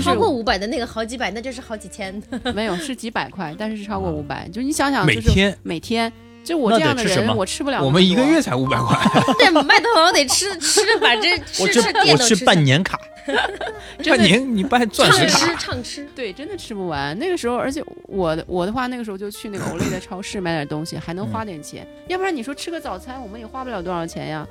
超过五百的那个好几百，那就是好几千。没有是几百块，但是是超过啊。五百。就你想想，就是每天。每天，就我这样的人，得吃什么我吃不了。我们一个月才五百块，对，麦当劳得吃吃把这 我吃吃店我去都吃办年卡，半年你办钻石吃畅吃。对，真的吃不完。那个时候，而且我的我的话，那个时候就去那个欧莱的超市买点东西，还能花点钱。要不然你说吃个早餐，我们也花不了多少钱呀。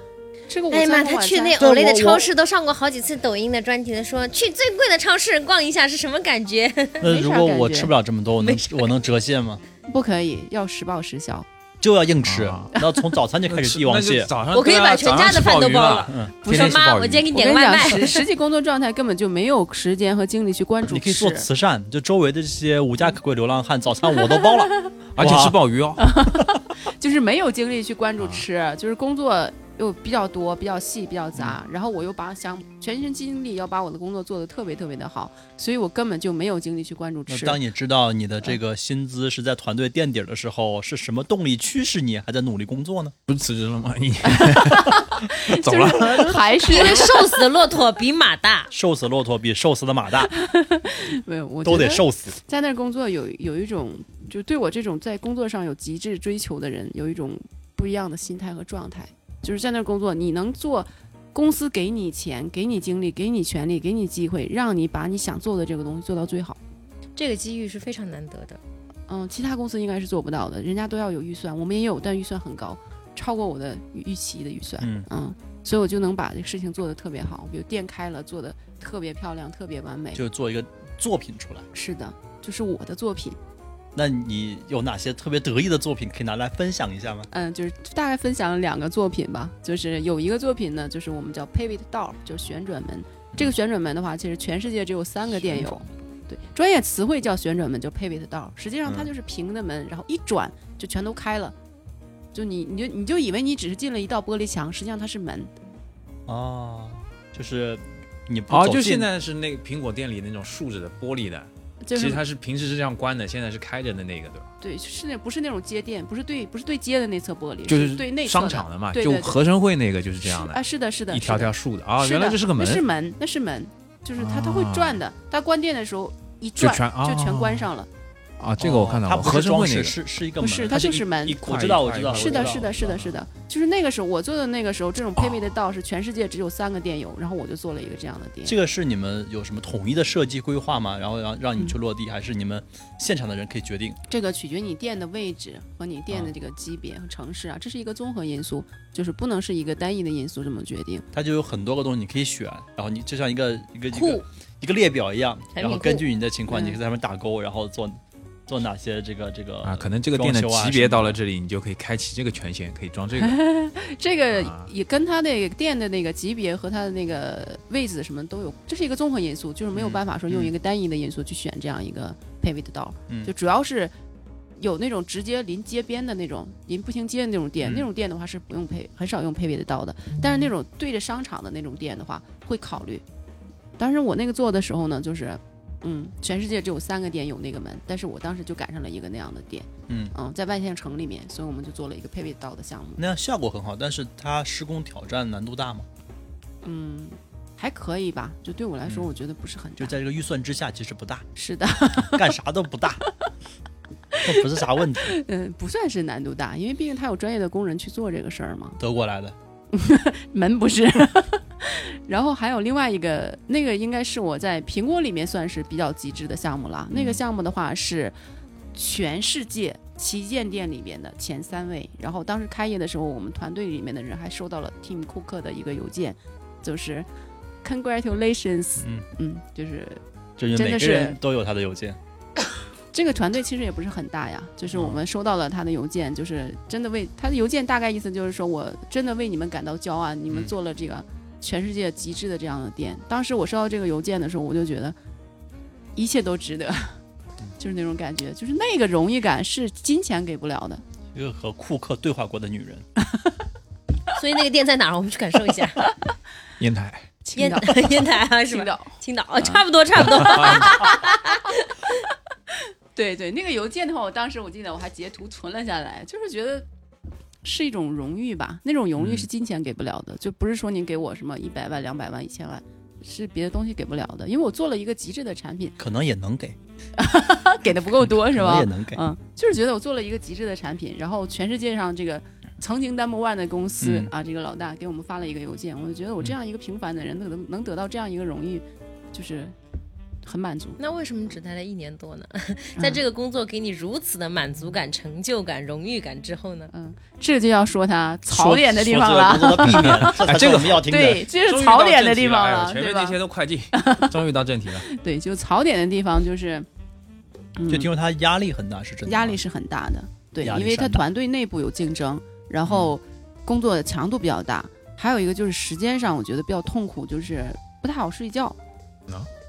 吃个午餐哎呀妈，他去那对欧莱的超我我市都上过好几次抖音的专题的，说去最贵的超市逛一下是什么感觉？那没如果我啥感觉吃不了这么多，我能我能折现吗？不可以，要实报实销。就要硬吃，啊然后从早餐就开始帝王蟹。我可以把全家的饭都包了。嗯，不是妈我今天给你点个外卖。实实际工作状态根本就没有时间和精力去关注你可以做慈善，就周围的这些无家可归流浪汉，早餐我都包了。而且吃鲍鱼哦，就是没有精力去关注啊吃，就是工作又比较多、比较细、比较嗯杂，然后我又把想全身精力要把我的工作做得特别特别的好，所以我根本就没有精力去关注吃。那当你知道你的这个薪资是在团队垫底儿的时候，是什么动力驱使你还在努力工作呢？不是辞职了吗？你 走就了，是还是因为瘦死的骆驼比马大。瘦死骆驼比瘦死的马大，没有，我都得得瘦死。在那儿工作有有一种，就对我这种在工作上有极致追求的人，有一种不一样的心态和状态。就是在那儿工作，你能做，公司给你钱，给你精力，给你权利，给你机会，让你把你想做的这个东西做到最好。这个机遇是非常难得的。嗯，其他公司应该是做不到的，人家都要有预算，我们也有，但预算很高，超过我的预预期的预算。嗯，嗯，所以我就能把这个事情做得特别好，比如店开了，做得特别漂亮，特别完美。就做一个作品出来。是的，就是我的作品。那你有哪些特别得意的作品可以拿来分享一下吗？嗯，就是大概分享了两个作品吧，就是有一个作品呢，就是我们叫 Pivot Door，就是旋转门。这个旋转门的话，其实全世界只有三个店有。对，专业词汇叫旋转门，叫 Pivot Door，实际上它嗯就是平的门，然后一转就全都开了。就你你就你就以为你只是进了一道玻璃墙，实际上它是门。哦，就是你不哦，走进就现在是那个苹果店里那种竖着的玻璃的，就是其实它是平时是这样关的，现在是开着的那个，对吧？对，是那不是那种接电，不是对不是对接的那侧玻璃，就是对内侧商场的嘛，就对对对合生汇那个就是这样的，啊，是的，是的，一条条竖的啊，原来这是个门那，是门，那是门，就是它它会啊转的，它关电的时候一转就全就全关哦上了。啊，这个我看到它过，不是装饰，合生汇那个是是一个门，不是它就是门我知道，我知道，是的，是的，是的，是。的，就是那个时候我做的那个时候，这种 Pivot 道是全世界只有三个店有，然后我就做了一个这样的店。这个是你们有什么统一的设计规划吗？然后让让你嗯去落地，还是你们现场的人可以决定？这个取决你店的位置和你店的啊这个级别和城市啊，这是一个综合因素，就是不能是一个单一的因素这么决定。它就有很多个东西你可以选，然后你就像一个一个一库个一个列表一样，然后根据你的情况，嗯你可以在上面打勾，然后做做哪些这个这个啊，可能这个店的级别到了这里，你就可以开启这个权限，可以装这个。这个啊也跟它那个店的那个级别和它的那个位置什么都有，这是一个综合因素，就是没有办法说用一个单一的因素去选这样一个 pivot 道，嗯就主要是有那种直接临街边的那种临步行街的那种店，嗯那种店的话是不用配，很少用 pivot 道的，但是那种对着商场的那种店的话会考虑。当时我那个做的时候呢，就是。嗯，全世界只有三个店有那个门，但是我当时就赶上了一个那样的店，嗯，嗯，在万象城里面，所以我们就做了一个 pivot 道的项目。那样效果很好，但是它施工挑战难度大吗？嗯，还可以吧。就对我来说，嗯我觉得不是很大。就在这个预算之下，其实不大，是的，干啥都不大，这不是啥问题。嗯，不算是难度大，因为毕竟他有专业的工人去做这个事儿嘛。德国来的，门不是。然后还有另外一个，那个应该是我在苹果里面算是比较极致的项目了。那个嗯项目的话是全世界旗舰店里面的前三位。然后当时开业的时候，我们团队里面的人还收到了 Tim Cook 的一个邮件，就是 Congratulations，嗯，嗯，就是就是每个真的是人都有他的邮件。这个团队其实也不是很大呀，就是我们收到了他的邮件，就是真的为他的邮件大概意思就是说我真的为你们感到骄傲，你们嗯做了这个全世界极致的这样的店。当时我收到这个邮件的时候，我就觉得一切都值得，就是那种感觉，就是那个荣誉感是金钱给不了的。一个和库克对话过的女人，所以那个店在哪儿？我们去感受一下。烟台，烟青岛，烟台啊，是吧？青岛，青岛，哦差不多，差不多。对对，那个邮件的话，我当时我记得我还截图存了下来，就是觉得是一种荣誉吧。那种荣誉嗯是金钱给不了的，就不是说您给我什么一百万、两百万、一千万，是别的东西给不了的。因为我做了一个极致的产品，可能也能给，给的不够多是吧也？能给。嗯，就是觉得我做了一个极致的产品，然后全世界上这个曾经 number one 的公司、嗯啊，这个老大给我们发了一个邮件，我就觉得我这样一个平凡的人能得能得到这样一个荣誉，就是很满足。那为什么只待了一年多呢？在这个工作给你如此的满足感、成就感、荣誉感之后呢？嗯，这就要说他槽点的地方了。这个工作的避免，这才是这个我们要听的。对，这是槽点的地方了，哎前面那？些都快进，终于到正题了。对，就槽点的地方就是，嗯就听说他压力很大，是真的。压力是很大的，对，因为他团队内部有竞争，然后工作的强度比较大，还有一个就是时间上我觉得比较痛苦，就是不太好睡觉。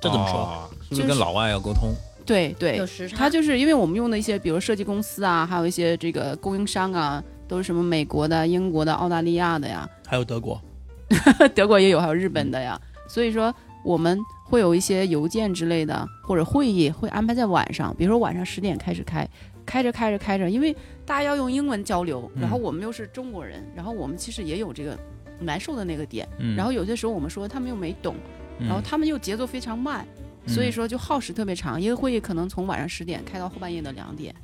这怎么说哦？是不就跟老外要沟通？对对有，时差。他就是因为我们用的一些，比如设计公司啊，还有一些这个供应商啊，都是什么美国的、英国的、澳大利亚的呀，还有德国，德国也有，还有日本的呀。所以说我们会有一些邮件之类的，或者会议会安排在晚上，比如说晚上十点开始开，开着开着开着，因为大家要用英文交流，嗯然后我们又是中国人，然后我们其实也有这个难受的那个点，嗯，然后有些时候我们说他们又没懂，嗯，然后他们又节奏非常慢，所以嗯说就耗时特别长，一个会议可能从晚上十点开到后半夜的两点。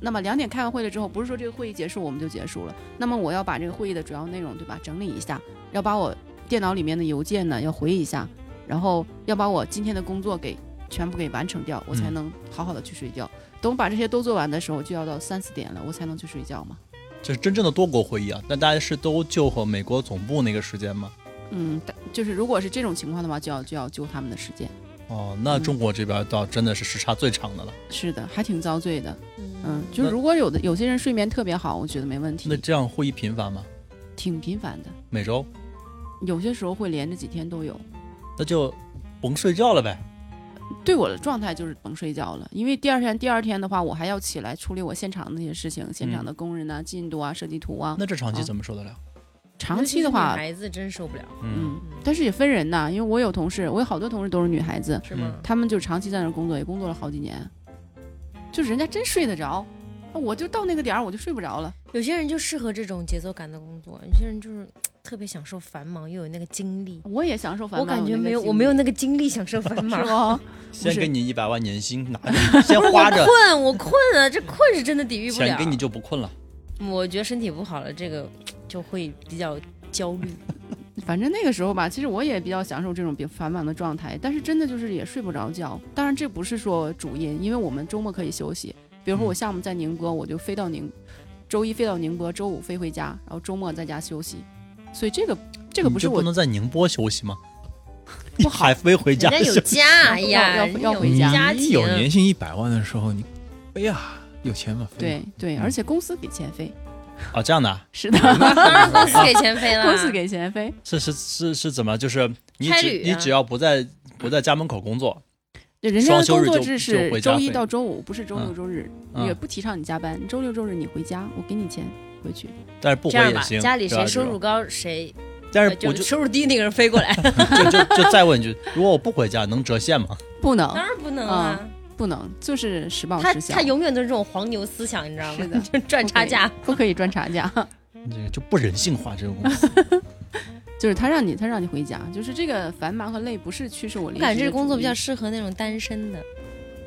那么两点开完会了之后，不是说这个会议结束我们就结束了，那么我要把这个会议的主要内容对吧整理一下，要把我电脑里面的邮件呢要回一下，然后要把我今天的工作给全部给完成掉，我才嗯能好好的去睡觉。等我把这些都做完的时候，就要到三四点了，我才能去睡觉嘛。这是真正的多国会议啊。那大家是都就和美国总部那个时间吗？嗯，就是如果是这种情况的话，就要就要揪他们的时间。哦，那嗯中国这边倒真的是时差最长的了。是的，还挺遭罪的。嗯，嗯，就是如果有的有些人睡眠特别好，我觉得没问题那，这样会议频繁吗？挺频繁的，每周？有些时候会连着几天都有。那就甭睡觉了呗。对我的状态就是甭睡觉了，因为第二天第二天的话，我还要起来处理我现场的那些事情，现场的工人啊、进度啊、设计图啊。那这场期啊怎么受得了？长期的话女，孩子真受不了，嗯，嗯，但是也分人呐，因为我有同事，我有好多同事都是女孩子，是吗？他们就长期在那儿工作，也工作了好几年，就是人家真睡得着，我就到那个点儿我就睡不着了。有些人就适合这种节奏感的工作，有些人就是特别享受繁忙，又有那个精力。我也享受繁忙我，感觉没有，我没有那个精力享受繁忙 是。吗？先给你一百万年薪，拿着，先花着，困，我困啊，这困是真的抵御不了。钱给你就不困了。我觉得身体不好了，这个就会比较焦虑。反正那个时候吧，其实我也比较享受这种比较繁忙的状态，但是真的就是也睡不着觉。当然这不是说主因，因为我们周末可以休息，比如说我嗯项目在宁波，我就飞到宁，周一飞到宁波，周五飞回家，然后周末在家休息。所以这个这个不是我不能在宁波休息吗？不好还飞回家人家家休息？有家，哎呀，要要回家家庭你有。年薪一百万的时候，你飞呀，有钱嘛？飞对对，嗯而且公司给钱飞，哦，这样的啊，是的，公司给钱飞了，公司给钱飞。是是是是怎么？就是你只啊你只要不在不在家门口工作，对，人家的工作制是周一到周五，不是周六嗯周日，嗯也不提倡你加班。周六周日你回家，我给你钱回去。但是不这样吧，回也行。家里谁收入高，谁但是我就收入低那个人飞过来。就就就再问一句，如果我不回家，能折现吗？不能当然不能啊，不能，就是实报他实销他，永远都是这种黄牛思想，你知道吗？是的 就赚差价。不可以赚差价。这个就不人性化，这个公司。就是他让你，他让你回家，就是这个繁忙和累不是驱使我离职的。我感觉这个工作比较适合那种单身的，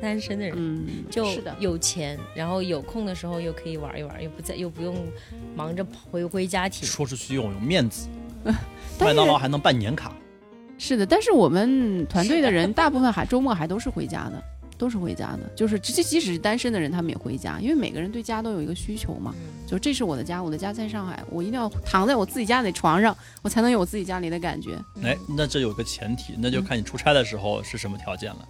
单身的人。嗯，就是的，有钱，然后有空的时候又可以玩一玩，又不在，又不用忙着回归家庭。说出去又有面子，麦当劳还能办年卡。是的，但是我们团队的人大部分还周末还都是回家的，都是回家的。就是即即使是单身的人，他们也回家，因为每个人对家都有一个需求嘛。嗯就这是我的家，我的家在上海，我一定要躺在我自己家里床上，我才能有我自己家里的感觉。哎，那这有个前提，那就看你出差的时候是什么条件了。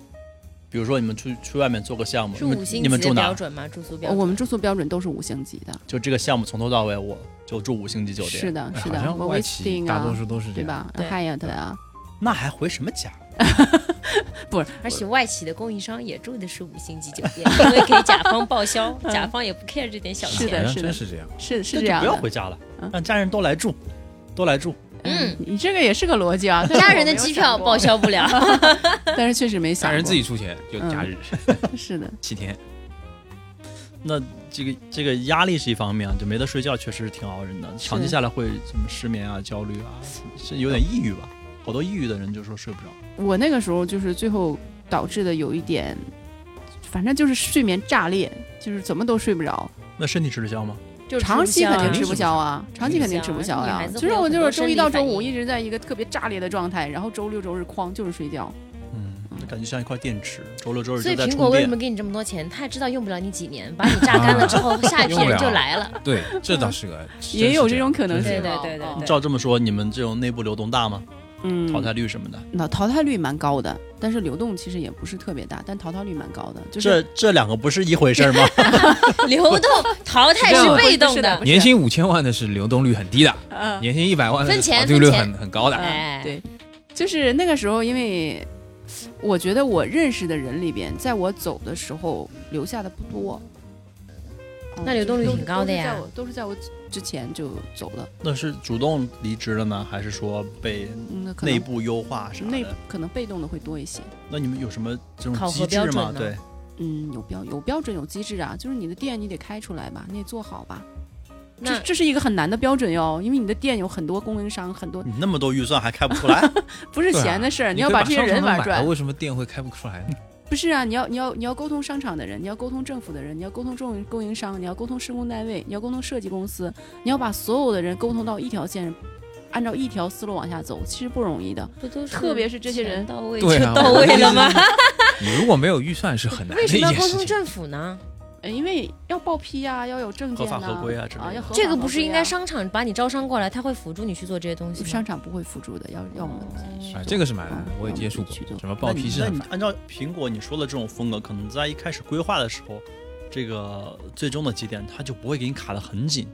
比如说你们出去外面做个项目，是你们五星级你们住哪？标准吗？住宿标准？我们住宿标准都是五星级的。就这个项目从头到尾，我就住五星级酒店。是，的，哎是的，我好像外企大多啊，数都是这样。对吧对？Hyatt 啊，那还回什么家？不是，而且外企的供应商也住的是五星级酒店，因为给甲方报销，甲方也不 care 这点小钱。是的真是这样。是是这样不要。回家了嗯，让家人都来住，都来住。嗯，你这个也是个逻辑啊。家人的机票报，销不了，但是确实没想。家人自己出钱，就假日是的，七天。那这个这个压力是一方面啊，就没得睡觉，确实是挺熬人的。长期下来会什么失眠啊、焦虑啊，是有点抑郁吧？好多抑郁的人就说睡不着。我那个时候就是最后导致的有一点，反正就是睡眠炸裂，就是怎么都睡不着。那身体吃得消吗？就长期肯定吃不消啊，长期肯定吃不消呀、女孩子会所以我就是周一到周五一直在一个特别炸裂的状态，然后周六周日哐就是睡觉。嗯，感觉像一块电池，周六周日所以苹果为什么。给你这么多钱？他也知道用不了你几年，把你榨干了之后，下一批人就来了。对，这倒是个，也有这种可能性对对对对照这么说，你们这种内部流动大吗？嗯，淘汰率什么的？那淘汰率蛮高的，但是流动其实也不是特别大，但淘汰率蛮高的。就是这这两个不是一回事儿吗？流动淘汰是被动的的，年薪五千万的是流动率很低的，嗯，年薪一百万的分钱是淘汰率很很高的。哎，对，就是那个时候，因为我觉得我认识的人里边，在我走的时候留下的不多。嗯那流动率挺高的呀都是在我之前就走了。那是主动离职了呢，还是说被内部优化啥内的？可能被动的会多一些。那你们有什么这种考核机制吗？标准吗对，嗯，有标有标准有机制啊，就是你的店你得开出来吧，你得做好吧。这这是一个很难的标准哟，因为你的店有很多供应商，很多你那么多预算还开不出来？不是对啊闲的事儿，你要把这些人玩转。为什么店会开不出来呢？不是啊，你要你要你要沟通商场的人，你要沟通政府的人，你要沟通供供应商，你要沟通施工单位，你要沟通设计公司，你要把所有的人沟通到一条线，按照一条思路往下走，其实不容易的。不都是特别是这些人到位就到位了吗？你如果没有预算是很难的为什么要沟通件事情。政府呢？呃，因为要报批呀、要有证件呐、合法合规啊之类的要合法这个不是应该商场把你招商过来，他会辅助你去做这些东西？商场不会辅助的，要要我们自己去这个是蛮难的嗯，我也接触过，什么报批是。那你按照苹果你说的这种风格，可能在一开始规划的时候，这个最终的几点它就不会给你卡得很紧。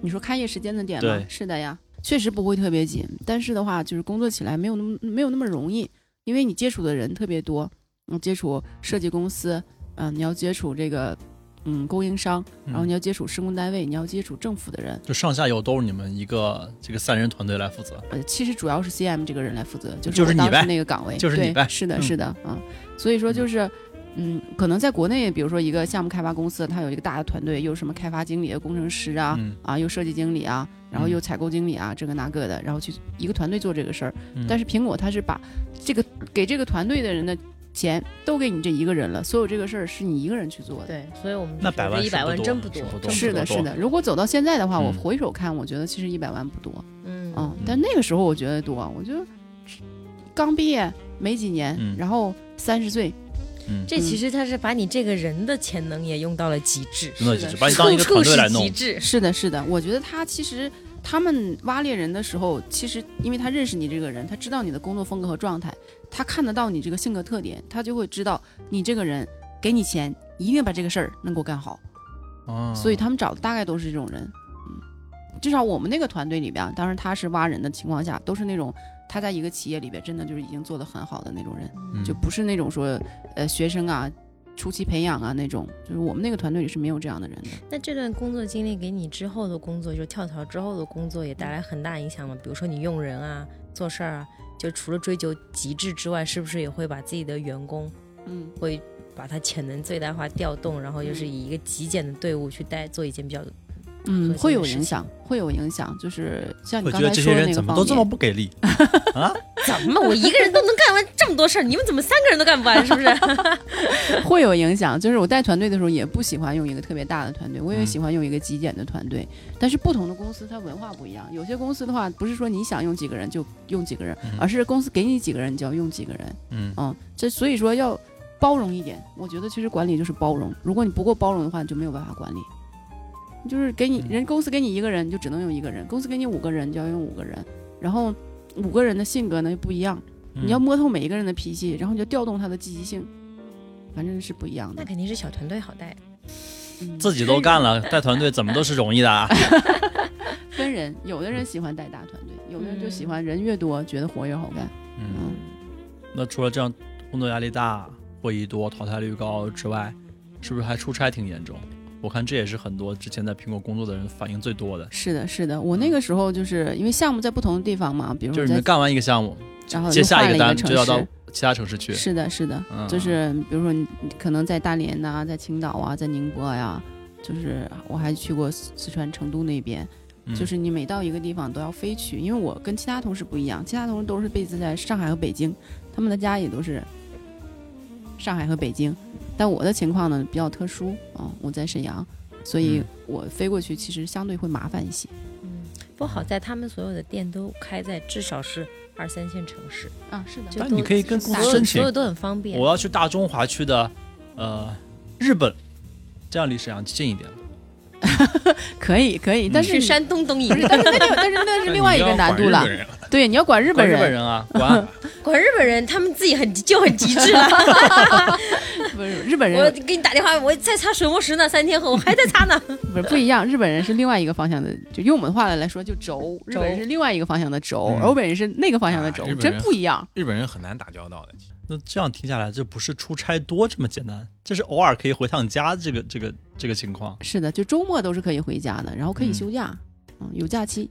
你说开业时间的点吗对？是的呀，确实不会特别紧，但是的话，就是工作起来没有那么没有那么容易，因为你接触的人特别多，你接触设计公司，嗯、你要接触这个嗯供应商，然后嗯你要接触施工单位，你要接触政府的人。就上下游都是你们一个这个三人团队来负责。呃，其实主要是 CM 这个人来负责，就是就是你那个岗位，对就是你呗是的，嗯是的，啊，所以说就是。嗯，可能在国内，比如说一个项目开发公司，它有一个大的团队，又什么开发经理、工程师啊，嗯啊，又设计经理啊，然后又采购经理啊，这个那个的，然后去一个团队做这个事儿。嗯但是苹果它是把这个给这个团队的人的钱都给你这一个人了，所有这个事儿是你一个人去做的。对，所以我们那百万一百万真不多，是多是的，是的。如果走到现在的话，我嗯回首看，我觉得其实一百万不多，嗯嗯，但那个时候我觉得多，我就刚毕业没几年，嗯然后三十岁，嗯，这其实他是把你这个人的潜能也用到了极致，是的就是把你当一个团队来弄处处是极。致。是的，是的，我觉得他其实他们挖猎人的时候，其实因为他认识你这个人，他知道你的工作风格和状态，他看得到你这个性格特点，他就会知道你这个人给你钱，一定把这个事儿能够干好。啊所以他们找的大概都是这种人，嗯，至少我们那个团队里边啊，当然他是挖人的情况下，都是那种他在一个企业里边真的就是已经做得很好的那种人，嗯就不是那种说呃学生啊。初期培养啊，那种就是我们那个团队里是没有这样的人的。那这段工作经历给你之后的工作，就跳槽之后的工作也带来很大影响吗？比如说你用人啊、做事儿啊，就除了追求极致之外，是不是也会把自己的员工嗯，会把他潜能最大化调动，然后就是以一个极简的队伍去带做一件比较嗯，会有影响，会有影响。就是像你会觉得这些刚才说的人怎么都这么不给力 啊？怎么我一个人都能干完这么多事儿，你们怎么三个人都干不完？是不是？会有影响。就是我带团队的时候，也不喜欢用一个特别大的团队，我也嗯喜欢用一个极简的团队。但是不同的公司它文化不一样，有些公司的话，不是说你想用几个人就用几个人，嗯而是公司给你几个人，你就要用几个人。嗯嗯，这所以说要包容一点。我觉得其实管理就是包容，如果你不够包容的话，你就没有办法管理。就是给你嗯人公司给你一个人，你就只能用一个人；公司给你五个人，你就要用五个人。然后五个人的性格呢又不一样，嗯你要摸透每一个人的脾气，然后你就调动他的积极性，反正是不一样的。那肯定是小团队好带。嗯自己都干了，带团队怎么都是容易的啊。分人，有的人喜欢带大团队，有的人就喜嗯欢人越多，觉得活越好干。嗯，嗯，那除了这样工作压力大、会议多、淘汰率高之外，是不是还出差挺严重？我看这也是很多之前在苹果工作的人反应最多的，是的，是的。我那个时候就是因为项目在不同的地方嘛，比如就是你们干完一个项目，然后接下一个单就要到其他城市去。是的，是的，嗯就是比如说你你可能在大连呐、在青岛啊，在宁波呀、就是我还去过四四川成都那边，嗯就是你每到一个地方都要飞去，因为我跟其他同事不一样，其他同事都是 base 在上海和北京，他们的家也都是上海和北京，但我的情况呢比较特殊啊、我在沈阳，所以嗯我飞过去其实相对会麻烦一些嗯，不过好在他们所有的店都开在至少是二三线城市，啊，是的就你可以跟公司所有申请所有都很方便。我要去大中华区的，呃，日本，这样离沈阳近一点。可以可以，但嗯是去山东东营 但是那是那是另外一个难度了，对，你要管日日本人，日本人啊，管 管日本人，他们自己很就很极致了。不是日本人我给你打电话，我在擦水墨石呢，三天后我还在擦呢。不是不一样，日本人是另外一个方向的，就用我们的话来说就轴，日本人是另外一个方向的轴，嗯欧本人是那个方向的轴真不一样。日本人很难打交道的。那这样听下来，这不是出差多这么简单，这是偶尔可以回趟家这个这个这个情况。是的，就周末都是可以回家的，然后可以嗯休假，嗯，有假期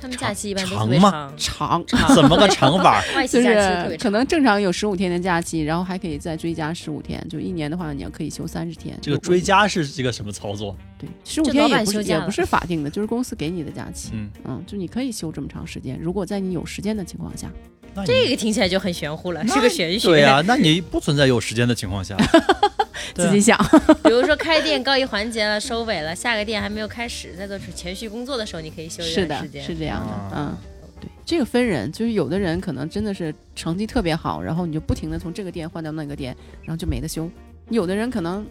他们假期一般都特长吗别长，长，怎么个长法？就。是可能正常有十五天的假期，然后还可以再追加十五天，就一年的话，你要可以休三十天。这个追加是这个什么操作？对十五天也不是也不是法定的，就是公司给你的假期。嗯，嗯，就你可以休这么长时间，如果在你有时间的情况下，那这个听起来就很玄乎了，是个玄学。对呀、那你不存在有时间的情况下，自己想。比如说开店告一环节了，收尾了，下个店还没有开始，在做前续工作的时候，你可以休一是的段时，间。是这样的，啊。嗯，对，这个分人，就是有的人可能真的是成绩特别好，然后你就不停的从这个店换到那个店，然后就没得休；有的人可能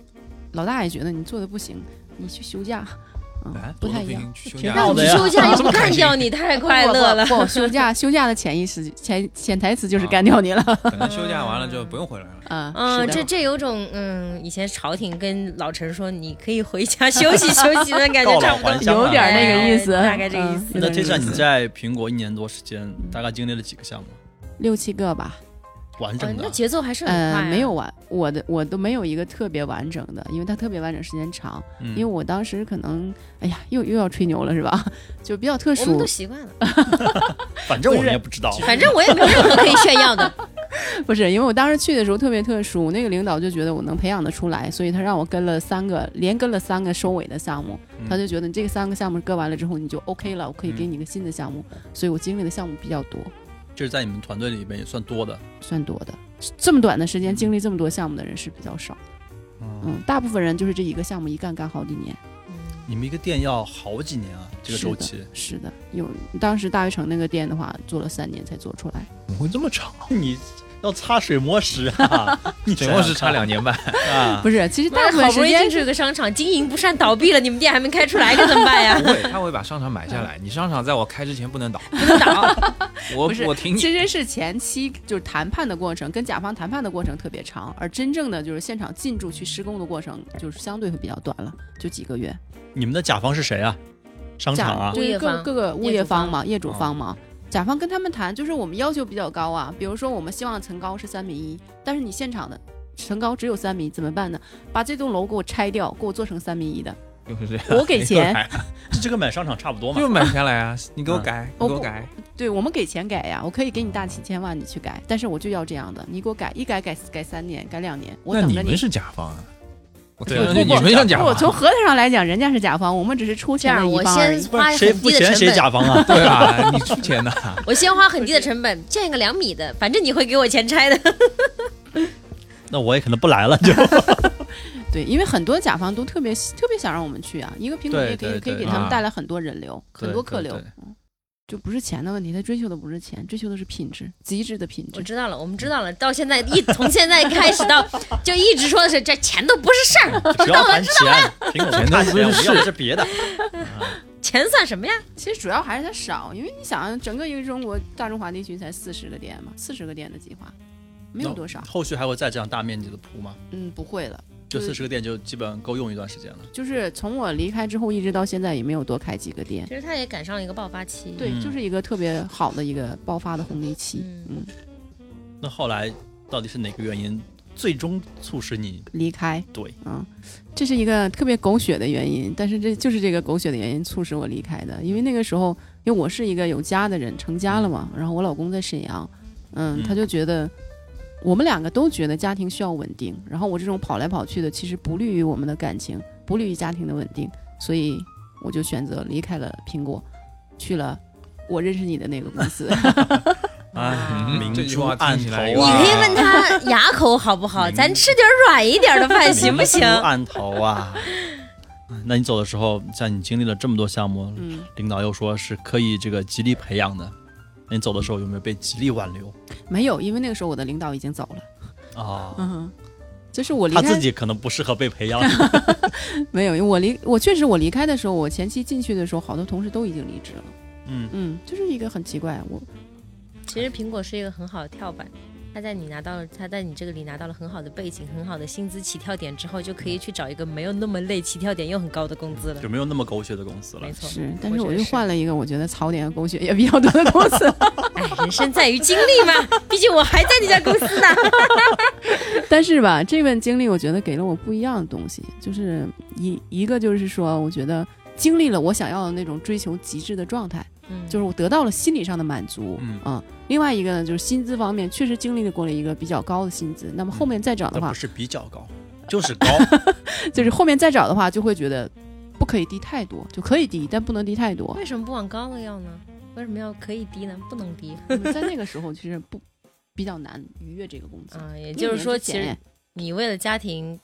老大爷觉得你做的不行，你去休假，不太一样。挺去休假让你好的呀休假又不干掉你，太快乐了。不休假休假的潜意识潜潜台词就是干掉你了。可能休假完了就不用回来了。啊，嗯，这这有种嗯，以前朝廷跟老臣说你可以回家休息休息的感觉，差不多有点那个意思，哎大概这个意嗯思。那接下来你在苹果一年多时间，大概经历了几个项目？六七个吧，哦完整的那。节奏还是很快、没有完，我的我都没有一个特别完整的，因为它特别完整时间长。嗯因为我当时可能，哎呀，又又要吹牛了是吧？就比较特殊我们都，习惯了，反正我们也不知道。反正我也没有任何可以炫耀的。不是因为我当时去的时候特别特殊，那个领导就觉得我能培养得出来，所以他让我跟了三个，连跟了三个收尾的项目，嗯他就觉得你这个三个项目跟完了之后你就 OK 了，我可以给你一个新的项目，所以我经历的项目比较多，这是在你们团队里边也算多的。算多的。这么短的时间经历这么多项目的人是比较少，嗯，大部分人就是这一个项目一干干好几年。你们一个店要好几年啊，这个周期。是的，有当时大悦城那个店的话，做了三年才做出来。怎么会这么长？你要擦水磨石啊！你水磨石擦两年半，啊不！是，其实大部好不分时间容易进去个商场，经营不善倒闭了，你们店还没开出来，该怎么办呀？不会，他会把商场买下来。你商场在我开之前不能倒，不能倒。我不是我挺你。其实是前期就是谈判的过程，跟甲方谈判的过程特别长，而真正的就是现场进驻去施工的过程，就是相对会比较短了，就几个月。你们的甲方是谁啊？商场啊？就是各物业方各个物业方业方嘛，业主方嘛。甲方跟他们谈，就是我们要求比较高啊，比如说我们希望层高是三米一，但是你现场的层高只有三米，怎么办呢？把这栋楼给我拆掉，给我做成三米一的，就是这样 我给钱，这这个买商场差不多嘛就。买下来啊！你给我改，给我改。对我们给钱改呀，我可以给你大几千万你去改，但是我就要这样的，你给我改，一改改改三年，改两年，我等着那你们是甲方啊？我对你们像甲不，从。合同上来讲，人家是甲方，我们只是出钱我一方而已。不先花很低的付钱谁成本，甲方啊？对啊，你出钱的。我先花很低的成本建一个两米的，反正你会给我钱拆的。那我也可能不来了，就 对，因为很多甲方都特别特别想让我们去啊，一个苹果也可以可以给他们啊带来很多人流，很多客流对对，嗯就不是钱的问题，他追求的不是钱，追求的是品质，极致的品质。我知道了，我们知道了。到现在一从现在开始到就一直说的是这钱都不是事儿，不要谈钱，苹果钱不看钱，都不是我要的是别的。钱算什么呀？其实主要还是它少，因为你想，整个一个中国大中华地区才四十个店嘛，四十个店的计划，没有多少。后续还会再这样大面积的铺吗？嗯，不会了，就对四十个店就基本够用一段时间了。就是从我离开之后，一直到现在也没有多开几个店。其实它也赶上了一个爆发期。对，嗯就是一个特别好的一个爆发的红利期。嗯嗯，那后来到底是哪个原因最终促使你离开，对？嗯，这是一个特别狗血的原因，但是这就是这个狗血的原因促使我离开的。因为那个时候，因为我是一个有家的人，成家了嘛，然后我老公在沈阳，嗯，嗯他就觉得我们两个都觉得家庭需要稳定，然后我这种跑来跑去的，其实不利于我们的感情，不利于家庭的稳定，所以我就选择离开了苹果，去了我认识你的那个公司。哎，嗯明这句话珠暗投听起来你啊！可以问他牙口好不好，咱吃点软一点的饭行不行暗投啊！那你走的时候，像你经历了这么多项目，嗯，领导又说是可以这个极力培养的，那你走的时候有没有被极力挽留没有，因为那个时候我的领导已经走了。啊？嗯，就是我离开他自己可能不适合被培养，没有，因为我离我确实我离开的时候，我前期进去的时候，好多同事都已经离职了。嗯，嗯，就是一个很奇怪，我其实苹果是一个很好的跳板，他在你拿到了他在你这个里拿到了很好的背景、很好的薪资起跳点之后，就可以去找一个没有那么累、起跳点又很高的工资了就。没有那么狗血的公司了没。错，是，但是我又换了一个我觉得槽点和狗血也比较多的公司。哎，人生在于经历嘛，毕竟我还在那家公司呢。但是吧，这份经历我觉得给了我不一样的东西，就是一一个就是说，我觉得经历了我想要的那种追求极致的状态，嗯，就是我得到了心理上的满足。嗯另外一个呢，就是薪资方面确实经历过了一个比较高的薪资，那么后面再找的话那不，是比较高，就是高。就是后面再找的话，就会觉得不可以低太多，就可以低，但不能低太多。为什么不往高了要呢？为什么要可以低呢？不能低在那个时候，其实不比较难逾越这个工资。啊？也也就是说，其实你为了家庭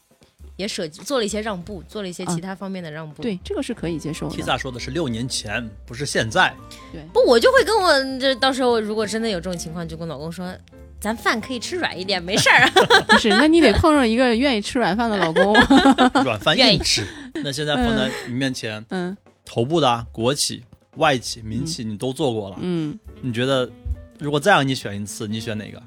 也舍做了一些让步，做了一些其他方面的让步。，对这个是可以接受的。萨说的是六年前，不是现在。对不我就会跟我这到时候如果真的有这种情况，就跟老公说。咱饭可以吃软一点，没事儿啊。不是，那你得碰上一个愿意吃软饭的老公。软饭愿意吃。那现在放在你面前，嗯头部的啊国企、外企、民企你都做过了，嗯你觉得如果再让你选一次，你选哪个？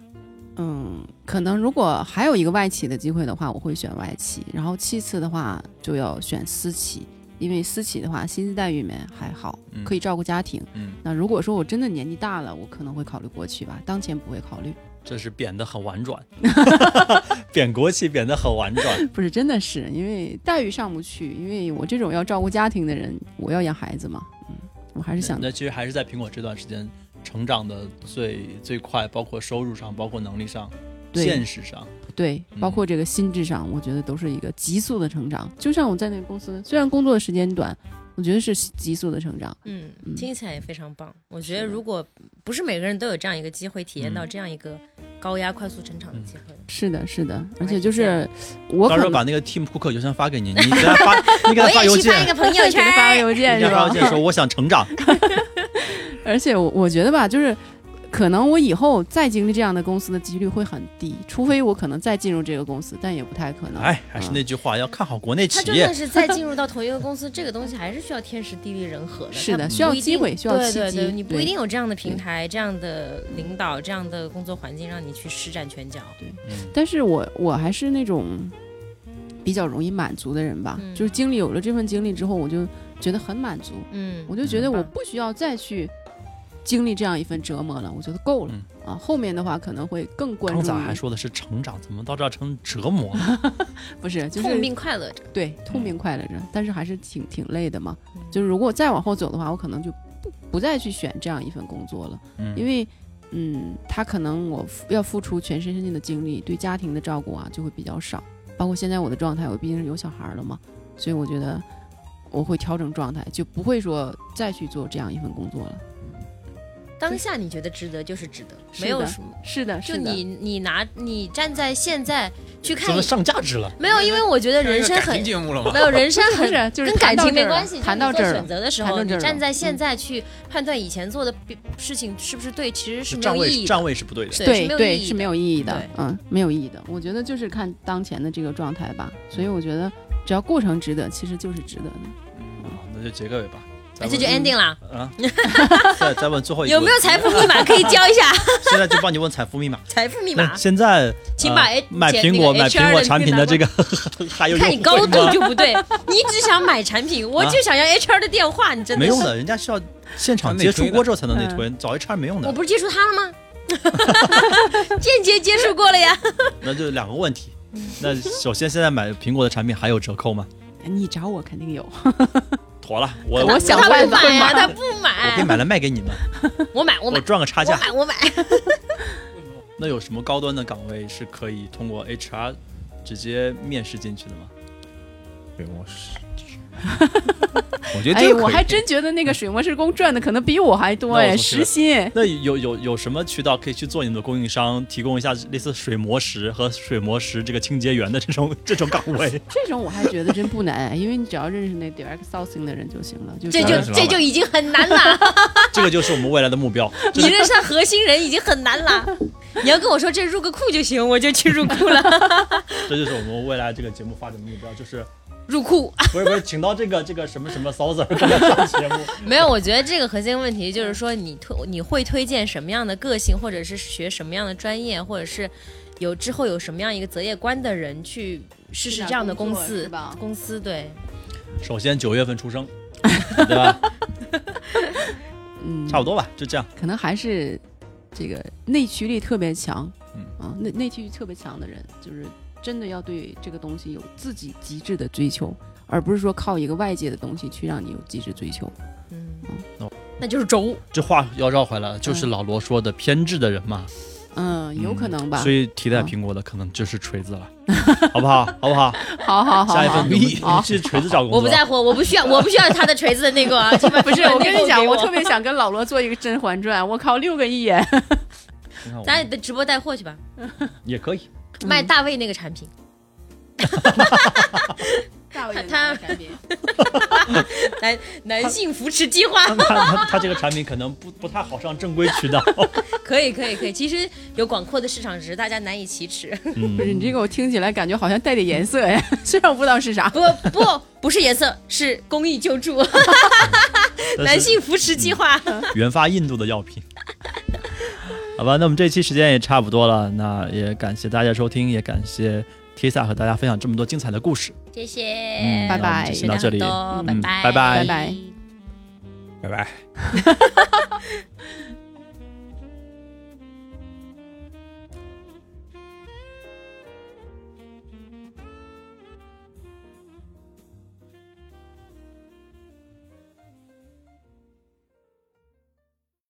嗯，可能如果还有一个外企的机会的话，我会选外企。然后其次的话就要选私企，因为私企的话薪资待遇面还好，嗯可以照顾家庭。嗯，那如果说我真的年纪大了，我可能会考虑国企吧，当前不会考虑。这是贬得很婉转，贬国企贬得很婉转。不是真的是因为待遇上不去，因为我这种要照顾家庭的人，我要养孩子嘛，嗯，我还是想那其实还是在苹果这段时间成长的最最快，包括收入上，包括能力上，对。现实上，对，嗯。包括这个心智上，我觉得都是一个急速的成长。就像我在那个公司，虽然工作的时间短，我觉得是急速的成长。嗯嗯，听起来也非常棒。我觉得如果不是每个人都有这样一个机会体验到嗯。这样一个高压快速成长的机会，是的，是的，而且就是我到时候把那个 Team Cook 邮箱发给你，你给他 发，你给他发邮件。一，个朋友 给他发个邮件是吧你给他发邮？件说我想成长。而且我我觉得吧，就是可能我以后再经历这样的公司的几率会很低，除非我可能再进入这个公司，但也不太可能。哎，还是那句话，要看好国内企业他就算。是再进入到同一个公司，这个东西还是需要天时地利人和的。是的需要机会需要契机对对对，你不一定有这样的平台、这样的领导、这样的工作环境让你去施展拳脚。嗯但是我我还是那种比较容易满足的人吧，嗯就是经历有了这份经历之后，我就觉得很满足，嗯，我就觉得嗯我不需要再去经历这样一份折磨了，我觉得够了、啊。后面的话可能会更关刚注刚才还说的是成长，怎么到这儿成折磨了？不是就是痛并快乐着。对痛并快乐着，但是还是挺挺累的嘛。嗯就是如果再往后走的话，我可能就不不再去选这样一份工作了，嗯因为嗯，他可能我要付出全身心的精力，对家庭的照顾啊就会比较少。包括现在我的状态，我毕竟是有小孩了嘛，所以我觉得我会调整状态，就不会说再去做这样一份工作了。当下你觉得值得就是值得，没有什么。是的，就你你拿你站在现在去看怎么，上价值了？没有，因为我觉得人生很没？有人生很就是跟感情没关系。谈到这儿选择的时候，你站在现嗯在去判断以前做的事情是不是对，其实是没站有意义站位是不对的。对对是没有意义的嗯，没有意义的。我觉得就是看当前的这个状态吧，所以我觉得只要过程值得，其实就是值得的。好，那就结个尾吧。这就 ending 了。啊，再再问最后一个有没有财富密码可以教一下？现在就帮你问财富密码。财富密那码，现在请把呃 H- 买剪苹果买苹果产品的这个 还有看你高度吗就不对。你只想买产品，我就想要 HR 的电话，你真的是没用的，人家需要现场接触过之后才能内推，找 HR 没用的。我不是接触他了吗？间接接触过了呀。那就两个问题。那首先，现在买苹果的产品还有折扣吗？你找我肯定有，妥了，我我想办法不买呀，他不买我可以买。买来卖给你们，我买，我买我买，赚个差价。我买，我买。那有什么高端的岗位是可以通过 HR 直接面试进去的吗？对，我是，我觉得哎我还真觉得那个水磨石工赚的可能比我还多哎，那我从这个时薪。那有有有什么渠道可以去做你们的供应商，提供一下类似水磨石和水磨石这个清洁员的这种这种岗 位？这种我还觉得真不难，因为你只要认识那 direct sourcing 的人就行了。就这就这就已经很难了。这个就是我们未来的目标。你认识到核心人已经很难了。你要跟我说这入个库就行，我就去入库了。这就是我们未来这个节目发展的目标，就是入库 不是不是，请到这个这个什么什么骚子儿过来上节目。没有，我觉得这个核心问题就是说，你推你会推荐什么样的个性，或者是学什么样的专业，或者是有之后有什么样一个择业观的人去试试这样的公司是吧公司对，首先九月份出生，对吧？嗯，差不多吧，就这样。可能还是这个内驱力特别强，嗯啊，内内驱力特别强的人，就是真的要对这个东西有自己极致的追求，而不是说靠一个外界的东西去让你有极致追求。嗯哦，那就是轴。这话要绕回来了，就是老罗说的偏执的人嘛，嗯，有可能吧。所以替代苹果的可能就是锤子了，好不好？好不好？好好好，下一份好我们你好去锤子找工作。我不在乎，我不需要，我不需要他的锤子的那个啊，不是，我跟你讲，我我特别想跟老罗做一个《甄嬛传》，我靠，六个亿耶！你看我咱直播带货去吧，也可以。卖大卫那个产品，大卫的他产品，男男性扶持计划，他他他这个产品可能不不太好上正规渠道。可以可以可以，其实有广阔的市场值，大家难以启齿。嗯不是你这个，我听起来感觉好像带点颜色哎，虽然我不知道是啥。不不不是颜色，是公益救助，男性扶持计划。原发印度的药品。好吧，那我们这期时间也差不多了，那也感谢大家收听，也感谢 Tisa 和大家分享这么多精彩的故事。谢谢，嗯拜拜。先到这里。学到很多嗯拜。拜拜。拜拜。拜拜。